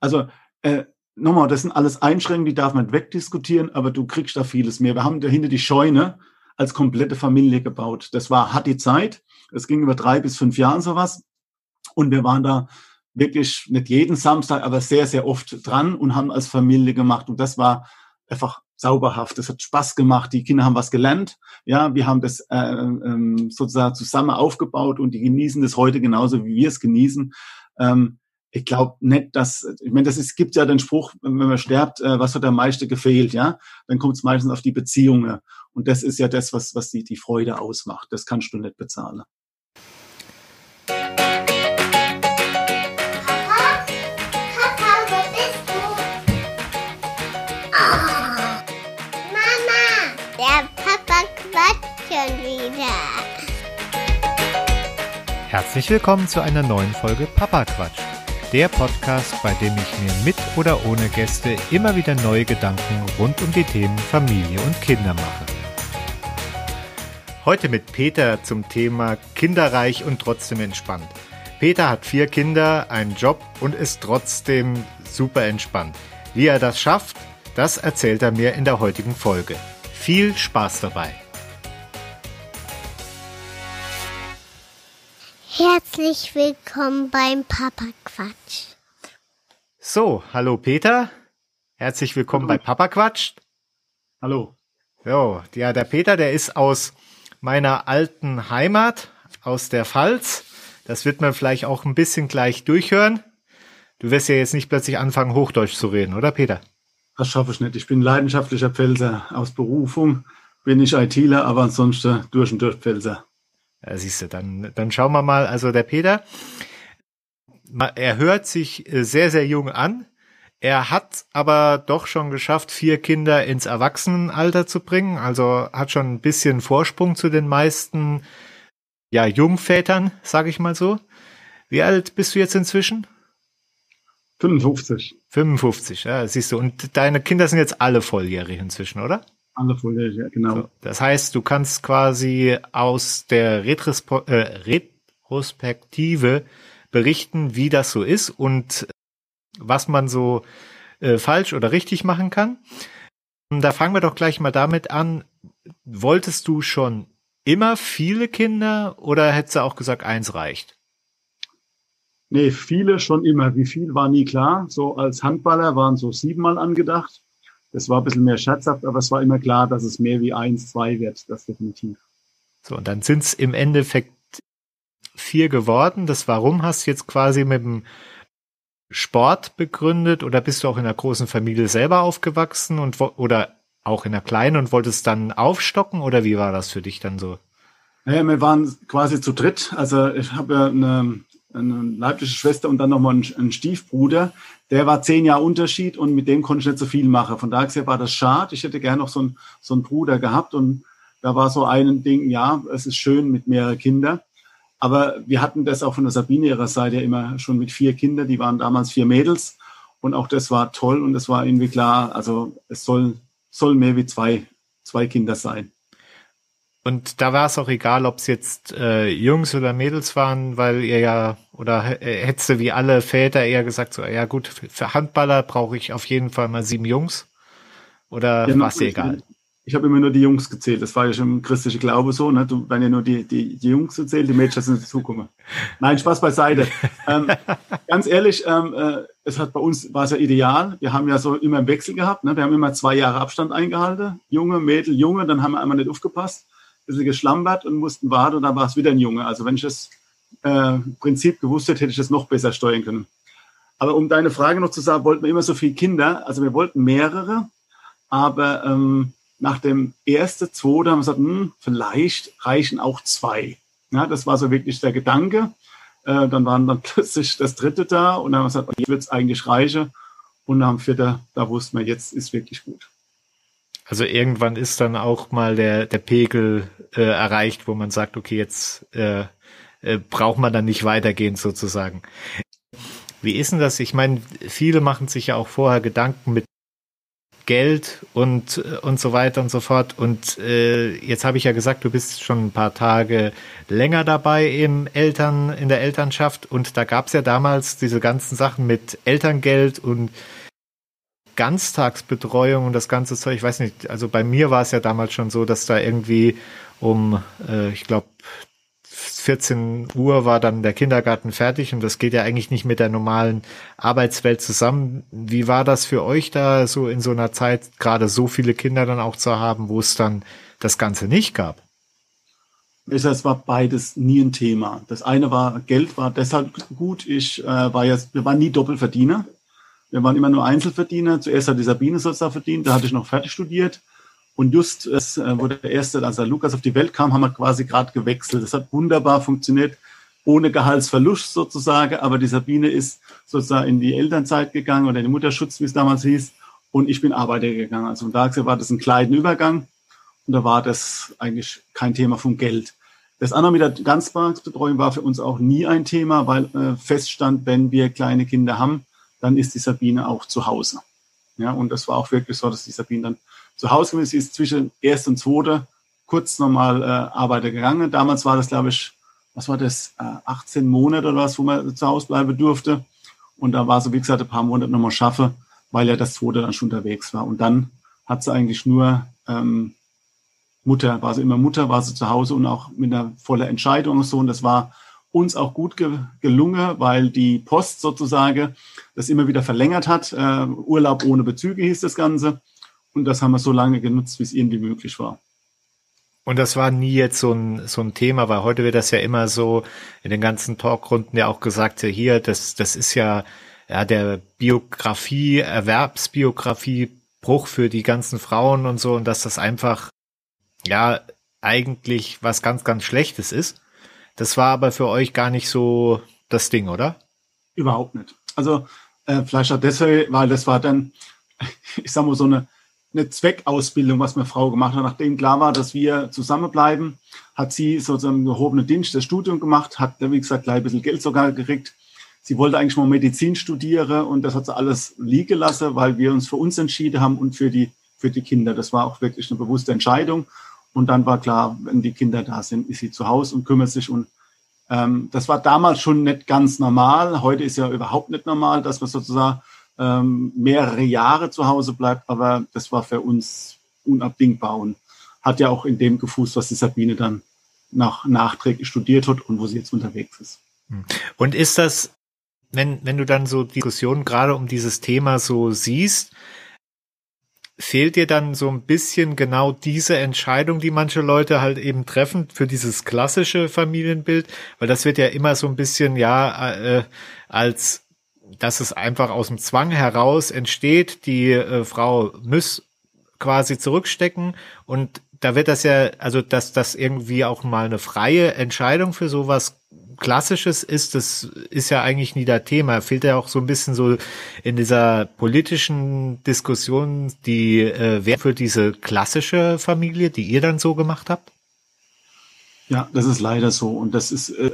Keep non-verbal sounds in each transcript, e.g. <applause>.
Also äh, nochmal, das sind alles Einschränkungen, die darf man wegdiskutieren, aber du kriegst da vieles mehr. Wir haben dahinter die Scheune als komplette Familie gebaut. Das war, hat die Zeit. Es ging über drei bis fünf Jahren sowas. Und wir waren da wirklich nicht jeden Samstag, aber sehr, sehr oft dran und haben als Familie gemacht. Und das war einfach sauberhaft. Es hat Spaß gemacht. Die Kinder haben was gelernt. Ja, wir haben das äh, ähm, sozusagen zusammen aufgebaut und die genießen das heute genauso, wie wir es genießen. Ähm, ich glaube nicht, dass, ich meine, das ist, gibt ja den Spruch, wenn man stirbt, äh, was hat am meisten gefehlt, ja? Dann kommt es meistens auf die Beziehungen. Und das ist ja das, was, was die, die Freude ausmacht. Das kannst du nicht bezahlen. Herzlich willkommen zu einer neuen Folge Papa Quatsch. Der Podcast, bei dem ich mir mit oder ohne Gäste immer wieder neue Gedanken rund um die Themen Familie und Kinder mache. Heute mit Peter zum Thema Kinderreich und trotzdem entspannt. Peter hat vier Kinder, einen Job und ist trotzdem super entspannt. Wie er das schafft, das erzählt er mir in der heutigen Folge. Viel Spaß dabei! Herzlich willkommen beim Papa Quatsch. So, hallo Peter. Herzlich willkommen hallo. bei Papa Quatsch. Hallo. So, ja, der Peter, der ist aus meiner alten Heimat, aus der Pfalz. Das wird man vielleicht auch ein bisschen gleich durchhören. Du wirst ja jetzt nicht plötzlich anfangen, Hochdeutsch zu reden, oder Peter? Das schaffe ich nicht. Ich bin leidenschaftlicher Pfälzer aus Berufung. Bin ich ITler, aber ansonsten durch und durch Pfälzer. Ja, siehst du, dann, dann schauen wir mal. Also der Peter, er hört sich äh, sehr, sehr jung an. Er hat aber doch schon geschafft, vier Kinder ins Erwachsenenalter zu bringen. Also hat schon ein bisschen Vorsprung zu den meisten, ja, Jungvätern, sag ich mal so. Wie alt bist du jetzt inzwischen? 55. 55, ja, siehst du. Und deine Kinder sind jetzt alle volljährig inzwischen, oder? Volljährig, ja, genau. So, das heißt, du kannst quasi aus der Retrospo äh, Retrospektive berichten, wie das so ist und was man so äh, falsch oder richtig machen kann. Da fangen wir doch gleich mal damit an. Wolltest du schon immer viele Kinder oder hättest du auch gesagt, eins reicht? Nee, viele schon immer. Wie viel war nie klar. So als Handballer waren so siebenmal angedacht. Das war ein bisschen mehr scherzhaft, aber es war immer klar, dass es mehr wie eins, zwei wird, das definitiv. So, und dann sind es im Endeffekt vier geworden. Das Warum hast du jetzt quasi mit dem Sport begründet oder bist du auch in einer großen Familie selber aufgewachsen und oder auch in einer kleinen und wolltest dann aufstocken oder wie war das für dich dann so? Naja, wir waren quasi zu dritt. Also ich habe ja eine, eine leibliche Schwester und dann nochmal einen, einen Stiefbruder. Der war zehn Jahre Unterschied und mit dem konnte ich nicht so viel machen. Von daher war das schade. Ich hätte gerne noch so einen, so einen Bruder gehabt und da war so ein Ding, ja, es ist schön mit mehreren Kindern. Aber wir hatten das auch von der Sabine ihrer Seite immer schon mit vier Kindern. Die waren damals vier Mädels und auch das war toll und es war irgendwie klar, also es soll, soll mehr wie zwei, zwei Kinder sein. Und da war es auch egal, ob es jetzt äh, Jungs oder Mädels waren, weil ihr ja, oder hättest du wie alle Väter eher gesagt, so, ja gut, für Handballer brauche ich auf jeden Fall mal sieben Jungs. Oder ja, war es egal? Ich habe immer nur die Jungs gezählt. Das war ja schon im christlichen Glaube so. Ne? Du werden ja nur die, die, die Jungs gezählt, die Mädchen sind dazugekommen. <laughs> Nein, Spaß beiseite. ähm, <laughs> ganz ehrlich, ähm, äh, es hat bei uns war es ja ideal. Wir haben ja so immer einen Wechsel gehabt. Ne? Wir haben immer zwei Jahre Abstand eingehalten. Junge, Mädel, Junge. Dann haben wir einmal nicht aufgepasst bisschen geschlampert und mussten warten und dann war es wieder ein Junge. Also wenn ich das äh, Prinzip gewusst hätte, hätte ich das noch besser steuern können. Aber um deine Frage noch zu sagen, wollten wir immer so viele Kinder. Also wir wollten mehrere, aber ähm, nach dem ersten, zweiten haben wir gesagt, hm, vielleicht reichen auch zwei. Ja, das war so wirklich der Gedanke. Äh, dann waren dann <laughs> plötzlich das dritte da und dann haben wir gesagt, hier wird es eigentlich reichen. Und am vierten, da wussten wir, jetzt ist wirklich gut. Also irgendwann ist dann auch mal der, der Pegel äh, erreicht, wo man sagt, okay, jetzt äh, äh, braucht man dann nicht weitergehen sozusagen. Wie ist denn das? Ich meine, viele machen sich ja auch vorher Gedanken mit Geld und, und so weiter und so fort. Und äh, jetzt habe ich ja gesagt, du bist schon ein paar Tage länger dabei im Eltern, in der Elternschaft. Und da gab es ja damals diese ganzen Sachen mit Elterngeld und Ganztagsbetreuung und das ganze Zeug. Ich weiß nicht, also bei mir war es ja damals schon so, dass da irgendwie um, äh, ich glaube, 14 Uhr war dann der Kindergarten fertig und das geht ja eigentlich nicht mit der normalen Arbeitswelt zusammen. Wie war das für euch da so in so einer Zeit, gerade so viele Kinder dann auch zu haben, wo es dann das Ganze nicht gab? Es war beides nie ein Thema. Das eine war, Geld war deshalb gut. Ich äh, war jetzt, wir waren nie Doppelverdiener. Wir waren immer nur Einzelverdiener. Zuerst hat die Sabine sozusagen verdient, da hatte ich noch fertig studiert. Und just, äh, wo der erste, als der Lukas auf die Welt kam, haben wir quasi gerade gewechselt. Das hat wunderbar funktioniert, ohne Gehaltsverlust sozusagen. Aber die Sabine ist sozusagen in die Elternzeit gegangen oder in den Mutterschutz, wie es damals hieß. Und ich bin Arbeiter gegangen. Also da war das ein kleiner Übergang. Und da war das eigentlich kein Thema vom Geld. Das andere mit der Ganztagsbetreuung war für uns auch nie ein Thema, weil äh, feststand, wenn wir kleine Kinder haben, dann ist die Sabine auch zu Hause. Ja, und das war auch wirklich so, dass die Sabine dann zu Hause gewesen. Sie ist zwischen erst und zweite kurz nochmal äh, Arbeiter gegangen. Damals war das, glaube ich, was war das, äh, 18 Monate oder was, wo man zu Hause bleiben durfte. Und da war sie, wie gesagt, ein paar Monate nochmal schaffe, weil ja das zweite dann schon unterwegs war. Und dann hat sie eigentlich nur ähm, Mutter, war sie immer Mutter, war sie zu Hause und auch mit einer voller Entscheidung und so. Und das war uns auch gut ge gelungen, weil die Post sozusagen das immer wieder verlängert hat. Äh, Urlaub ohne Bezüge hieß das Ganze. Und das haben wir so lange genutzt, wie es irgendwie möglich war. Und das war nie jetzt so ein, so ein Thema, weil heute wird das ja immer so in den ganzen Talkrunden ja auch gesagt, hier, das, das ist ja, ja der Biografie, Erwerbsbiografie Bruch für die ganzen Frauen und so und dass das einfach, ja, eigentlich was ganz, ganz Schlechtes ist. Das war aber für euch gar nicht so das Ding, oder? Überhaupt nicht. Also, äh, vielleicht auch deswegen, weil das war dann, <laughs> ich sag mal, so eine eine Zweckausbildung, was meine Frau gemacht hat. Nachdem klar war, dass wir zusammenbleiben, hat sie sozusagen gehobene Dienst, das Studium gemacht, hat, wie gesagt, gleich ein bisschen Geld sogar gekriegt. Sie wollte eigentlich mal Medizin studieren und das hat sie alles liegen lassen, weil wir uns für uns entschieden haben und für die, für die Kinder. Das war auch wirklich eine bewusste Entscheidung. Und dann war klar, wenn die Kinder da sind, ist sie zu Hause und kümmert sich. Und ähm, das war damals schon nicht ganz normal. Heute ist ja überhaupt nicht normal, dass man sozusagen ähm, mehrere Jahre zu Hause bleibt, aber das war für uns unabdingbar und hat ja auch in dem gefußt, was die Sabine dann nach nachträglich studiert hat und wo sie jetzt unterwegs ist. Hm. Und ist das, wenn, wenn du dann so Diskussionen gerade um dieses Thema so siehst, fehlt dir dann so ein bisschen genau diese Entscheidung, die manche Leute halt eben treffen für dieses klassische Familienbild, weil das wird ja immer so ein bisschen ja äh, als dass es einfach aus dem Zwang heraus entsteht, die äh, Frau muss quasi zurückstecken. Und da wird das ja, also dass das irgendwie auch mal eine freie Entscheidung für sowas Klassisches ist, das ist ja eigentlich nie der Thema. Fehlt ja auch so ein bisschen so in dieser politischen Diskussion die äh, Wert für diese klassische Familie, die ihr dann so gemacht habt? Ja, das ist leider so. Und das ist äh,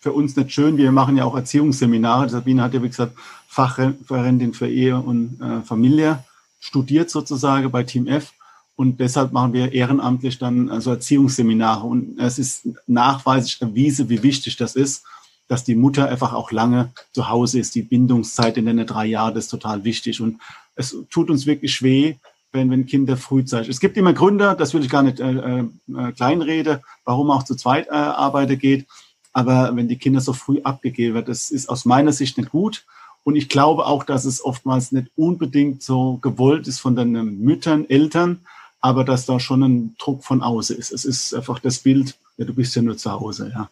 für uns nicht schön. Wir machen ja auch Erziehungsseminare. Sabine hat ja, wie gesagt, Fachreferentin für Ehe und äh, Familie studiert sozusagen bei Team F. Und deshalb machen wir ehrenamtlich dann also Erziehungsseminare. Und es ist nachweislich erwiesen, wie wichtig das ist, dass die Mutter einfach auch lange zu Hause ist. Die Bindungszeit in den drei Jahren ist total wichtig. Und es tut uns wirklich weh, wenn, wenn Kinder frühzeitig. Es gibt immer Gründe, das will ich gar nicht äh, äh, kleinrede, warum auch zu zweit äh, arbeiten geht. Aber wenn die Kinder so früh abgegeben wird, das ist aus meiner Sicht nicht gut. Und ich glaube auch, dass es oftmals nicht unbedingt so gewollt ist von den Müttern, Eltern, aber dass da schon ein Druck von außen ist. Es ist einfach das Bild, ja, du bist ja nur zu Hause, ja.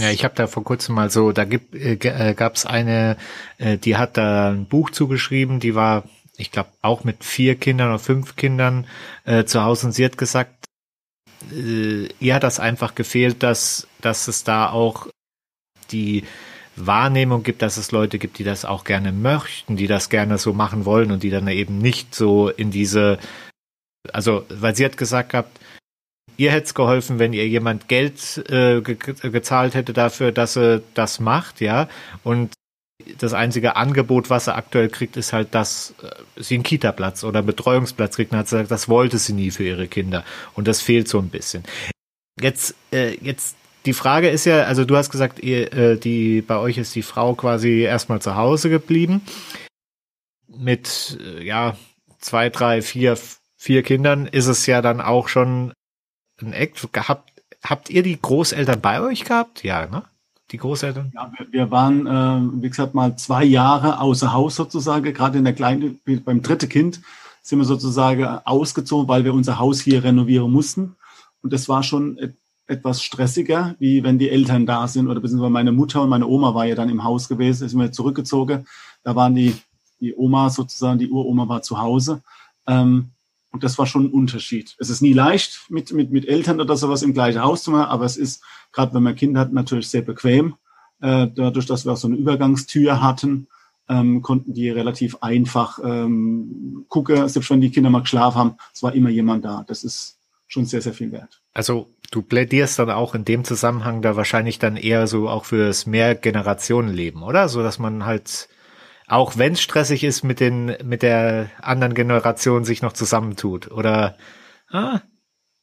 ja, ich habe da vor kurzem mal so, da gibt, äh, äh gab es eine, äh, die hat da ein Buch zugeschrieben, die war ich glaube, auch mit vier Kindern oder fünf Kindern äh, zu Hause und sie hat gesagt, äh, ihr hat das einfach gefehlt, dass, dass es da auch die Wahrnehmung gibt, dass es Leute gibt, die das auch gerne möchten, die das gerne so machen wollen und die dann eben nicht so in diese, also, weil sie hat gesagt gehabt, ihr hätte es geholfen, wenn ihr jemand Geld äh, ge gezahlt hätte dafür, dass er das macht, ja, und das einzige Angebot, was er aktuell kriegt, ist halt, dass äh, sie einen Kita-Platz oder einen Betreuungsplatz kriegt. Und hat gesagt, das wollte sie nie für ihre Kinder. Und das fehlt so ein bisschen. Jetzt, äh, jetzt die Frage ist ja, also du hast gesagt, ihr, äh, die bei euch ist die Frau quasi erstmal zu Hause geblieben mit äh, ja zwei, drei, vier, vier Kindern ist es ja dann auch schon ein Act. Habt, habt ihr die Großeltern bei euch gehabt? Ja, ne? Die Großeltern? Ja, wir, wir waren, äh, wie gesagt, mal zwei Jahre außer Haus sozusagen. Gerade in der kleinen, beim dritten Kind sind wir sozusagen ausgezogen, weil wir unser Haus hier renovieren mussten. Und das war schon et etwas stressiger, wie wenn die Eltern da sind oder beziehungsweise meine Mutter und meine Oma war ja dann im Haus gewesen, sind wir zurückgezogen. Da waren die die Oma sozusagen, die Uroma war zu Hause. Ähm, und das war schon ein Unterschied. Es ist nie leicht, mit, mit, mit Eltern oder sowas im gleichen Haus zu machen, aber es ist, gerade wenn man Kinder hat, natürlich sehr bequem. Äh, dadurch, dass wir auch so eine Übergangstür hatten, ähm, konnten die relativ einfach ähm, gucken, selbst wenn die Kinder mal geschlafen haben, es war immer jemand da. Das ist schon sehr, sehr viel wert. Also du plädierst dann auch in dem Zusammenhang da wahrscheinlich dann eher so auch fürs Mehrgenerationenleben, oder? So dass man halt auch wenn es stressig ist, mit den, mit der anderen Generation sich noch zusammentut. Oder ah?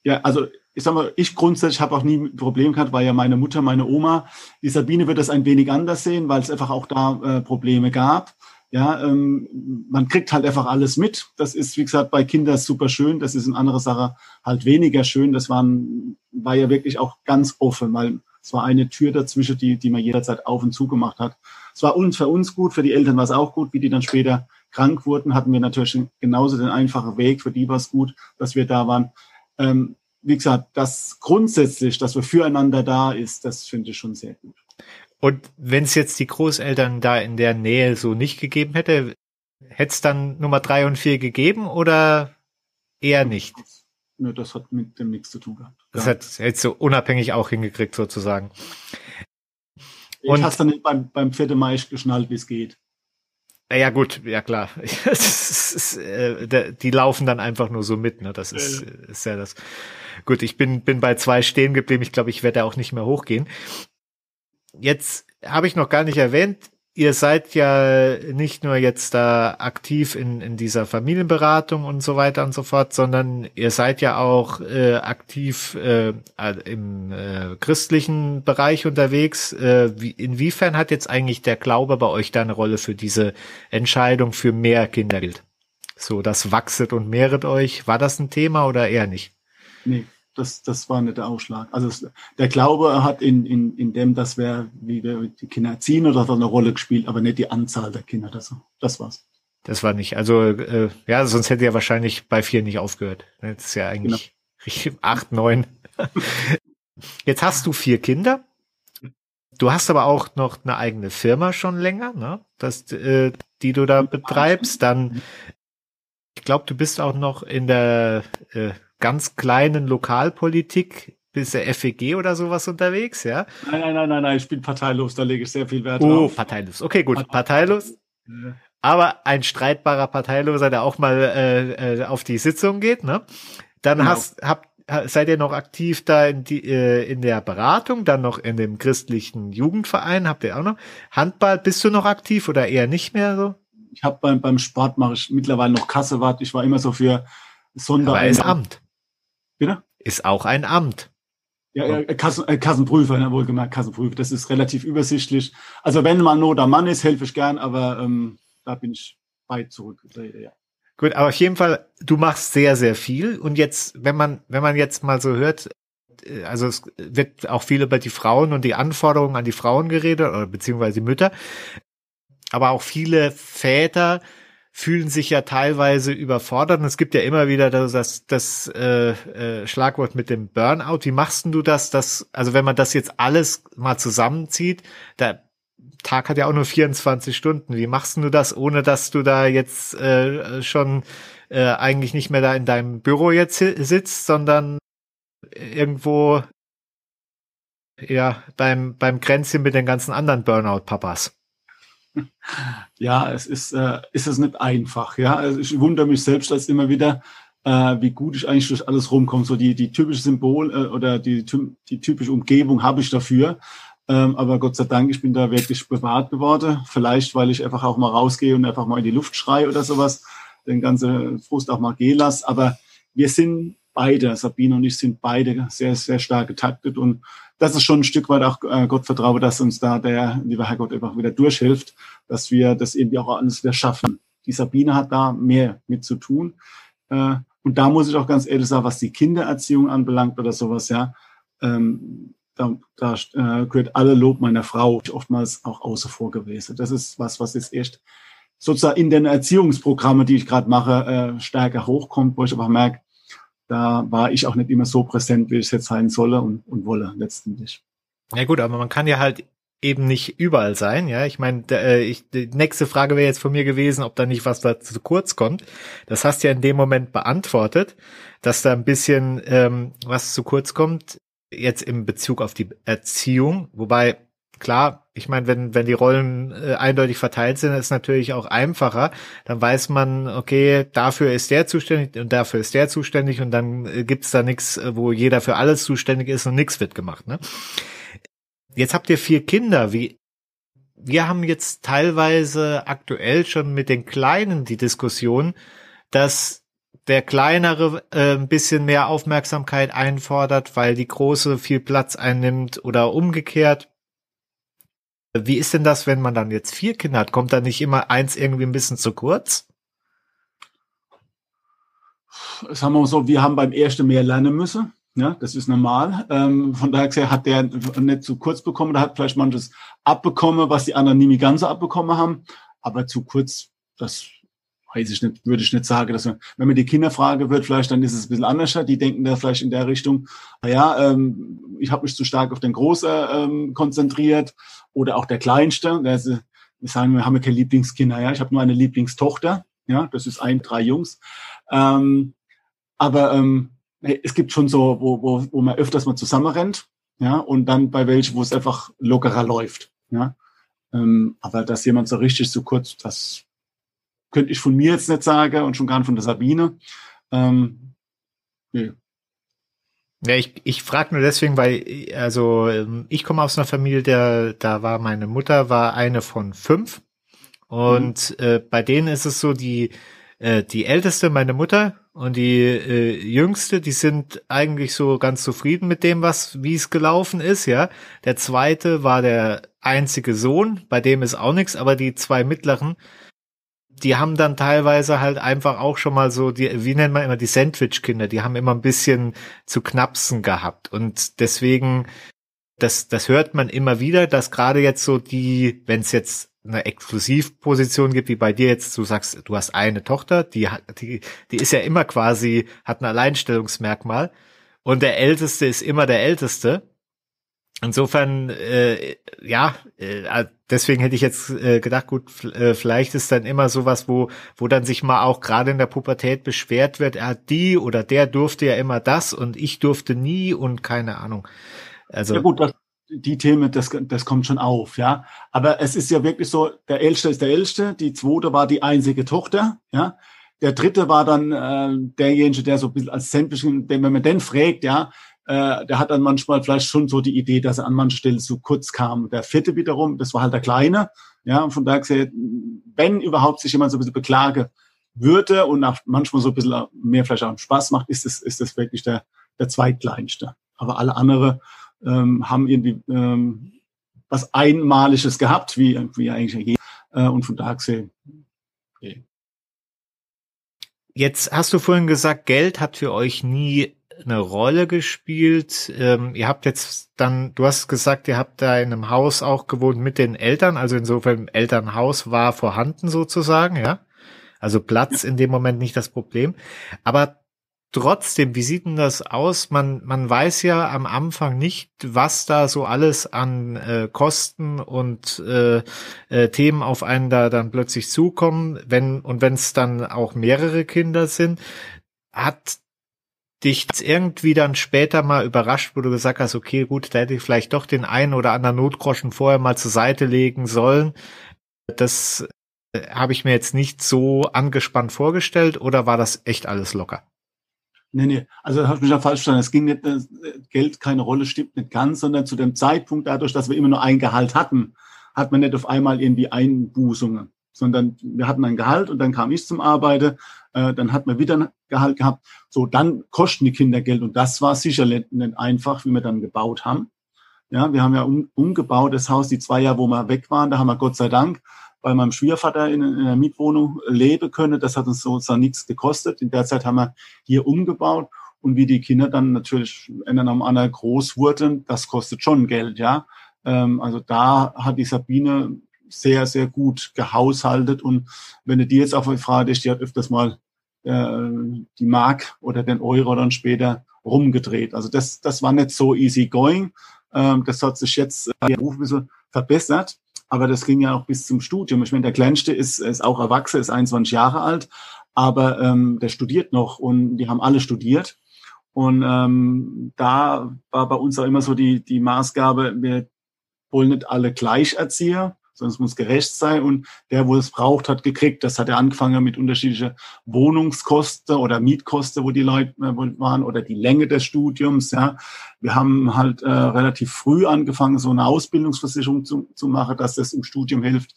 Ja, also ich sag mal, ich grundsätzlich habe auch nie ein Problem gehabt, weil ja meine Mutter, meine Oma, die Sabine wird das ein wenig anders sehen, weil es einfach auch da äh, Probleme gab. Ja, ähm, man kriegt halt einfach alles mit. Das ist, wie gesagt, bei Kindern super schön. Das ist eine andere Sache halt weniger schön. Das waren, war ja wirklich auch ganz offen, weil es war eine Tür dazwischen, die, die man jederzeit auf und zu gemacht hat. Es war uns für uns gut, für die Eltern war es auch gut, wie die dann später krank wurden, hatten wir natürlich genauso den einfachen Weg. Für die war es gut, dass wir da waren. Ähm, wie gesagt, das grundsätzlich, dass wir füreinander da ist, das finde ich schon sehr gut. Und wenn es jetzt die Großeltern da in der Nähe so nicht gegeben hätte, hätte es dann Nummer drei und vier gegeben oder eher nicht? Ne, das hat mit dem nichts zu tun gehabt. Das hat jetzt so unabhängig auch hingekriegt sozusagen. Ich hast dann nicht beim, beim 4. Mai geschnallt, wie es geht. Ja gut, ja klar. <laughs> ist, äh, die laufen dann einfach nur so mit, ne? Das ist, äh. ist ja das. Gut, ich bin, bin bei zwei stehen geblieben. Ich glaube, ich werde auch nicht mehr hochgehen. Jetzt habe ich noch gar nicht erwähnt, ihr seid ja nicht nur jetzt da aktiv in, in dieser Familienberatung und so weiter und so fort, sondern ihr seid ja auch äh, aktiv äh, im äh, christlichen Bereich unterwegs. Äh, wie, inwiefern hat jetzt eigentlich der Glaube bei euch da eine Rolle für diese Entscheidung für mehr Kindergeld? So, das wachset und mehret euch. War das ein Thema oder eher nicht? Nee, das, das war nicht der Ausschlag. Also es, der Glaube hat in, in, in dem, dass wir, wie wir die Kinder erziehen, oder hat eine Rolle gespielt, aber nicht die Anzahl der Kinder. Das, das war's. Das war nicht. Also äh, ja, sonst hätte er wahrscheinlich bei vier nicht aufgehört. Das ist ja eigentlich genau. richtig <laughs> acht, neun. Jetzt hast du vier Kinder. Du hast aber auch noch eine eigene Firma schon länger, ne? Das, äh, die du da betreibst. Dann, ich glaube, du bist auch noch in der äh, ganz kleinen Lokalpolitik bis der FEG oder sowas unterwegs, ja? Nein, nein, nein, nein, nein, ich bin parteilos, da lege ich sehr viel Wert oh, drauf. Oh, parteilos. Okay, gut, parteilos. Aber ein streitbarer Parteiloser, der auch mal äh, äh, auf die Sitzung geht, ne? Dann genau. hast, habt, seid ihr noch aktiv da in, die, äh, in der Beratung, dann noch in dem christlichen Jugendverein, habt ihr auch noch? Handball, bist du noch aktiv oder eher nicht mehr so? Ich habe beim, beim Sport mache ich mittlerweile noch Kassewart. Ich war immer so für Sonder. Aber ist Amt. Bitte? Ist auch ein Amt. Ja, ja Kassen, äh, Kassenprüfer, ne, wohlgemerkt Kassenprüfer. Das ist relativ übersichtlich. Also wenn man Not am Mann ist, helfe ich gern, aber ähm, da bin ich weit zurück. Ja. Gut, aber auf jeden Fall, du machst sehr, sehr viel. Und jetzt, wenn man, wenn man jetzt mal so hört, äh, also es wird auch viel über die Frauen und die Anforderungen an die Frauen geredet, oder beziehungsweise die Mütter. Aber auch viele Väter fühlen sich ja teilweise überfordert. Und es gibt ja immer wieder das, das, das äh, äh, Schlagwort mit dem Burnout. Wie machst du das? Dass, also wenn man das jetzt alles mal zusammenzieht, der Tag hat ja auch nur 24 Stunden. Wie machst du das, ohne dass du da jetzt äh, schon äh, eigentlich nicht mehr da in deinem Büro jetzt sitzt, sondern irgendwo ja beim beim Kränzchen mit den ganzen anderen Burnout-Papas? Ja, es ist, äh, ist es nicht einfach. Ja, also ich wundere mich selbst als immer wieder, äh, wie gut ich eigentlich durch alles rumkomme. So die, die typische Symbol äh, oder die, die typische Umgebung habe ich dafür. Ähm, aber Gott sei Dank, ich bin da wirklich bewahrt geworden. Vielleicht, weil ich einfach auch mal rausgehe und einfach mal in die Luft schreie oder sowas, den ganzen Frust auch mal gehen lasse. Aber wir sind beide, Sabine und ich sind beide sehr, sehr stark getaktet und das ist schon ein Stück weit auch äh, Gott vertraue, dass uns da der lieber Herrgott einfach wieder durchhilft, dass wir das irgendwie auch alles wieder schaffen. Die Sabine hat da mehr mit zu tun. Äh, und da muss ich auch ganz ehrlich sagen, was die Kindererziehung anbelangt oder sowas, ja, ähm, da, da äh, gehört alle Lob meiner Frau oftmals auch außer vor gewesen. Das ist was, was jetzt erst sozusagen in den Erziehungsprogrammen, die ich gerade mache, äh, stärker hochkommt, wo ich aber merke, da war ich auch nicht immer so präsent, wie ich es jetzt sein solle und, und wolle letztendlich. Ja gut, aber man kann ja halt eben nicht überall sein, ja. Ich meine, äh, ich, die nächste Frage wäre jetzt von mir gewesen, ob da nicht was da zu kurz kommt. Das hast du ja in dem Moment beantwortet, dass da ein bisschen ähm, was zu kurz kommt, jetzt im Bezug auf die Erziehung. Wobei, klar, ich meine, wenn, wenn die Rollen äh, eindeutig verteilt sind, ist natürlich auch einfacher. Dann weiß man, okay, dafür ist der zuständig und dafür ist der zuständig und dann äh, gibt's da nichts, äh, wo jeder für alles zuständig ist und nichts wird gemacht. Ne? Jetzt habt ihr vier Kinder. Wie, wir haben jetzt teilweise aktuell schon mit den Kleinen die Diskussion, dass der kleinere äh, ein bisschen mehr Aufmerksamkeit einfordert, weil die große viel Platz einnimmt oder umgekehrt. Wie ist denn das, wenn man dann jetzt vier Kinder hat? Kommt da nicht immer eins irgendwie ein bisschen zu kurz? Sagen wir mal so, wir haben beim ersten mehr lernen müssen. Ja, das ist normal. Ähm, von daher hat der nicht zu kurz bekommen, der hat vielleicht manches abbekommen, was die anderen nie ganz abbekommen haben. Aber zu kurz, das weiß ich nicht, würde ich nicht sagen. Dass man, wenn man die Kinder fragen wird, vielleicht dann ist es ein bisschen anders. Die denken da vielleicht in der Richtung, naja, ähm, ich habe mich zu stark auf den Großen ähm, konzentriert oder auch der Kleinste. Der ist, wir sagen, wir haben ja keine Lieblingskinder. Ja, ich habe nur eine Lieblingstochter. Ja, das ist ein, drei Jungs. Ähm, aber ähm, es gibt schon so, wo, wo, wo man öfters mal zusammenrennt, ja, und dann bei welchen, wo es einfach lockerer läuft, ja. Ähm, aber dass jemand so richtig so kurz, das könnte ich von mir jetzt nicht sagen und schon gar nicht von der Sabine. Ähm, nee. Ja, ich, ich frage nur deswegen, weil, also ich komme aus einer Familie, der, da war meine Mutter, war eine von fünf. Und mhm. äh, bei denen ist es so, die, äh, die älteste, meine Mutter, und die äh, jüngste, die sind eigentlich so ganz zufrieden mit dem, was wie es gelaufen ist, ja. Der zweite war der einzige Sohn, bei dem ist auch nichts, aber die zwei mittleren, die haben dann teilweise halt einfach auch schon mal so die wie nennt man immer die Sandwich-Kinder, die haben immer ein bisschen zu knapsen gehabt und deswegen das das hört man immer wieder, dass gerade jetzt so die, wenn es jetzt eine Exklusivposition gibt, wie bei dir jetzt, du sagst, du hast eine Tochter, die hat, die, die ist ja immer quasi, hat ein Alleinstellungsmerkmal und der Älteste ist immer der Älteste. Insofern, äh, ja, äh, deswegen hätte ich jetzt äh, gedacht, gut, äh, vielleicht ist dann immer sowas, wo, wo dann sich mal auch gerade in der Pubertät beschwert wird, er hat die oder der durfte ja immer das und ich durfte nie und keine Ahnung. Also ja gut, das, die Themen, das, das kommt schon auf, ja. Aber es ist ja wirklich so, der Älteste ist der Älteste, die zweite war die einzige Tochter, ja. Der dritte war dann äh, derjenige, der so ein bisschen als Sandwich, wenn man den fragt, ja, äh, der hat dann manchmal vielleicht schon so die Idee, dass er an manchen Stellen zu kurz kam. Der vierte wiederum, das war halt der Kleine, ja, und von daher gesehen, wenn überhaupt sich jemand so ein bisschen beklage würde und auch manchmal so ein bisschen mehr vielleicht auch Spaß macht, ist es, ist das wirklich der, der zweitkleinste. Aber alle andere, ähm, haben irgendwie ähm, was Einmaliges gehabt, wie, wie eigentlich je. Äh, und von daher gesehen, okay. Jetzt hast du vorhin gesagt, Geld hat für euch nie eine Rolle gespielt. Ähm, ihr habt jetzt dann, du hast gesagt, ihr habt da in einem Haus auch gewohnt mit den Eltern, also insofern Elternhaus war vorhanden sozusagen, ja. Also Platz in dem Moment nicht das Problem. Aber Trotzdem, wie sieht denn das aus? Man, man weiß ja am Anfang nicht, was da so alles an äh, Kosten und äh, äh, Themen auf einen da dann plötzlich zukommen, wenn und wenn es dann auch mehrere Kinder sind, hat dich irgendwie dann später mal überrascht, wo du gesagt hast, okay, gut, da hätte ich vielleicht doch den einen oder anderen Notgroschen vorher mal zur Seite legen sollen. Das äh, habe ich mir jetzt nicht so angespannt vorgestellt oder war das echt alles locker? Nee, nee, also habe ich mich ja falsch verstanden. Es ging nicht, äh, Geld keine Rolle, stimmt nicht ganz, sondern zu dem Zeitpunkt, dadurch, dass wir immer nur ein Gehalt hatten, hat man nicht auf einmal irgendwie Einbußungen, sondern wir hatten ein Gehalt und dann kam ich zum Arbeiten, äh, dann hat man wieder ein Gehalt gehabt. So, dann kosten die Kinder Geld und das war sicher nicht einfach, wie wir dann gebaut haben. Ja, wir haben ja um, umgebaut das Haus, die zwei Jahre, wo wir weg waren, da haben wir Gott sei Dank bei meinem Schwiegervater in, in einer Mietwohnung leben können. Das hat uns sozusagen nichts gekostet. In der Zeit haben wir hier umgebaut und wie die Kinder dann natürlich in einem anderen groß wurden, das kostet schon Geld, ja. Ähm, also da hat die Sabine sehr, sehr gut gehaushaltet und wenn du die jetzt auf die Frage die hat öfters mal äh, die Mark oder den Euro dann später rumgedreht. Also das, das war nicht so easy going. Ähm, das hat sich jetzt äh, ein bisschen verbessert. Aber das ging ja auch bis zum Studium. Ich meine, der Kleinste ist, ist auch erwachsen, ist 21 Jahre alt, aber ähm, der studiert noch und die haben alle studiert. Und ähm, da war bei uns auch immer so die, die Maßgabe, wir wollen nicht alle gleich Erzieher, sondern es muss gerecht sein und der, wo es braucht, hat gekriegt. Das hat er angefangen mit unterschiedlichen Wohnungskosten oder Mietkosten, wo die Leute äh, waren oder die Länge des Studiums. Ja, wir haben halt äh, relativ früh angefangen, so eine Ausbildungsversicherung zu, zu machen, dass das im Studium hilft.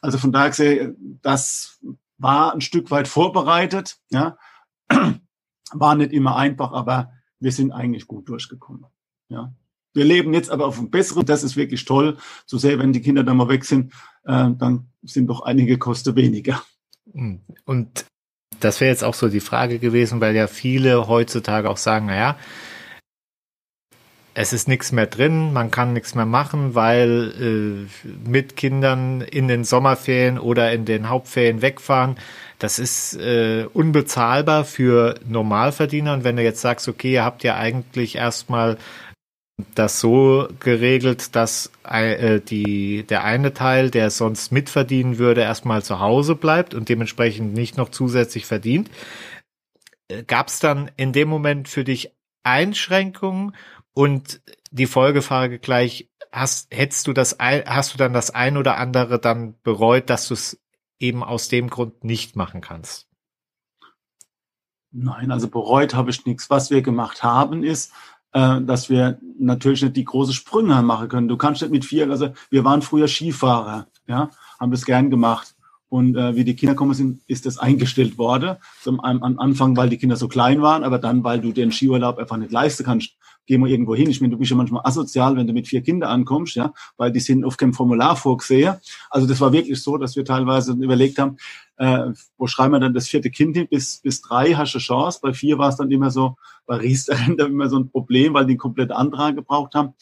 Also von daher gesehen, das war ein Stück weit vorbereitet. Ja, war nicht immer einfach, aber wir sind eigentlich gut durchgekommen. Ja. Wir leben jetzt aber auf einem besseren, das ist wirklich toll. Zu sehr, wenn die Kinder dann mal weg sind, äh, dann sind doch einige Kosten weniger. Hm. Und das wäre jetzt auch so die Frage gewesen, weil ja viele heutzutage auch sagen, naja, es ist nichts mehr drin, man kann nichts mehr machen, weil äh, mit Kindern in den Sommerferien oder in den Hauptferien wegfahren, das ist äh, unbezahlbar für Normalverdiener. Und wenn du jetzt sagst, okay, ihr habt ja eigentlich erstmal das so geregelt, dass äh, die, der eine Teil, der sonst mitverdienen würde, erstmal zu Hause bleibt und dementsprechend nicht noch zusätzlich verdient. Äh, Gab es dann in dem Moment für dich Einschränkungen und die Folgefrage gleich, hast, hättest du das, hast du dann das ein oder andere dann bereut, dass du es eben aus dem Grund nicht machen kannst? Nein, also bereut habe ich nichts. Was wir gemacht haben, ist, äh, dass wir natürlich nicht die große Sprünge machen können. Du kannst nicht mit vier, also wir waren früher Skifahrer, ja, haben das gern gemacht. Und äh, wie die Kinder kommen sind, ist das eingestellt worden. Zum, am, am Anfang, weil die Kinder so klein waren, aber dann, weil du den Skiurlaub einfach nicht leisten kannst gehen wir irgendwo hin. Ich meine, du bist ja manchmal asozial, wenn du mit vier Kindern ankommst, ja, weil die sind auf keinem Formular vorgesehen. Also das war wirklich so, dass wir teilweise überlegt haben, äh, wo schreiben wir dann das vierte Kind hin? Bis, bis drei hast du Chance. Bei vier war es dann immer so, bei Riester <laughs> immer so ein Problem, weil die einen kompletten Antrag gebraucht haben.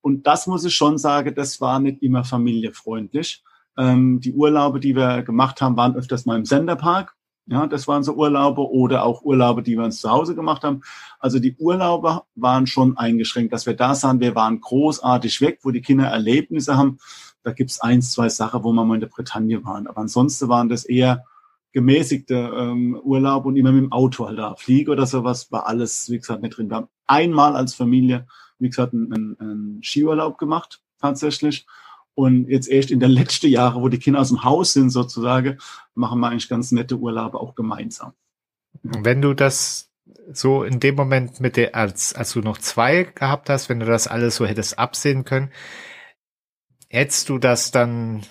Und das muss ich schon sagen, das war nicht immer familiefreundlich. Ähm, die Urlaube, die wir gemacht haben, waren öfters mal im Senderpark. Ja, das waren so Urlaube oder auch Urlaube, die wir uns zu Hause gemacht haben. Also die Urlaube waren schon eingeschränkt, dass wir da sahen, wir waren großartig weg, wo die Kinder Erlebnisse haben. Da gibt's eins, zwei Sachen, wo wir mal in der Bretagne waren. Aber ansonsten waren das eher gemäßigte ähm, Urlaub und immer mit dem Auto halt da. Fliege oder sowas war alles, wie gesagt, nicht drin. Wir haben einmal als Familie, wie gesagt, einen, einen Skiurlaub gemacht, tatsächlich. Und jetzt erst in den letzten Jahren, wo die Kinder aus dem Haus sind sozusagen, machen wir eigentlich ganz nette Urlaube auch gemeinsam. Wenn du das so in dem Moment mit der, als, als du noch zwei gehabt hast, wenn du das alles so hättest absehen können, hättest du das dann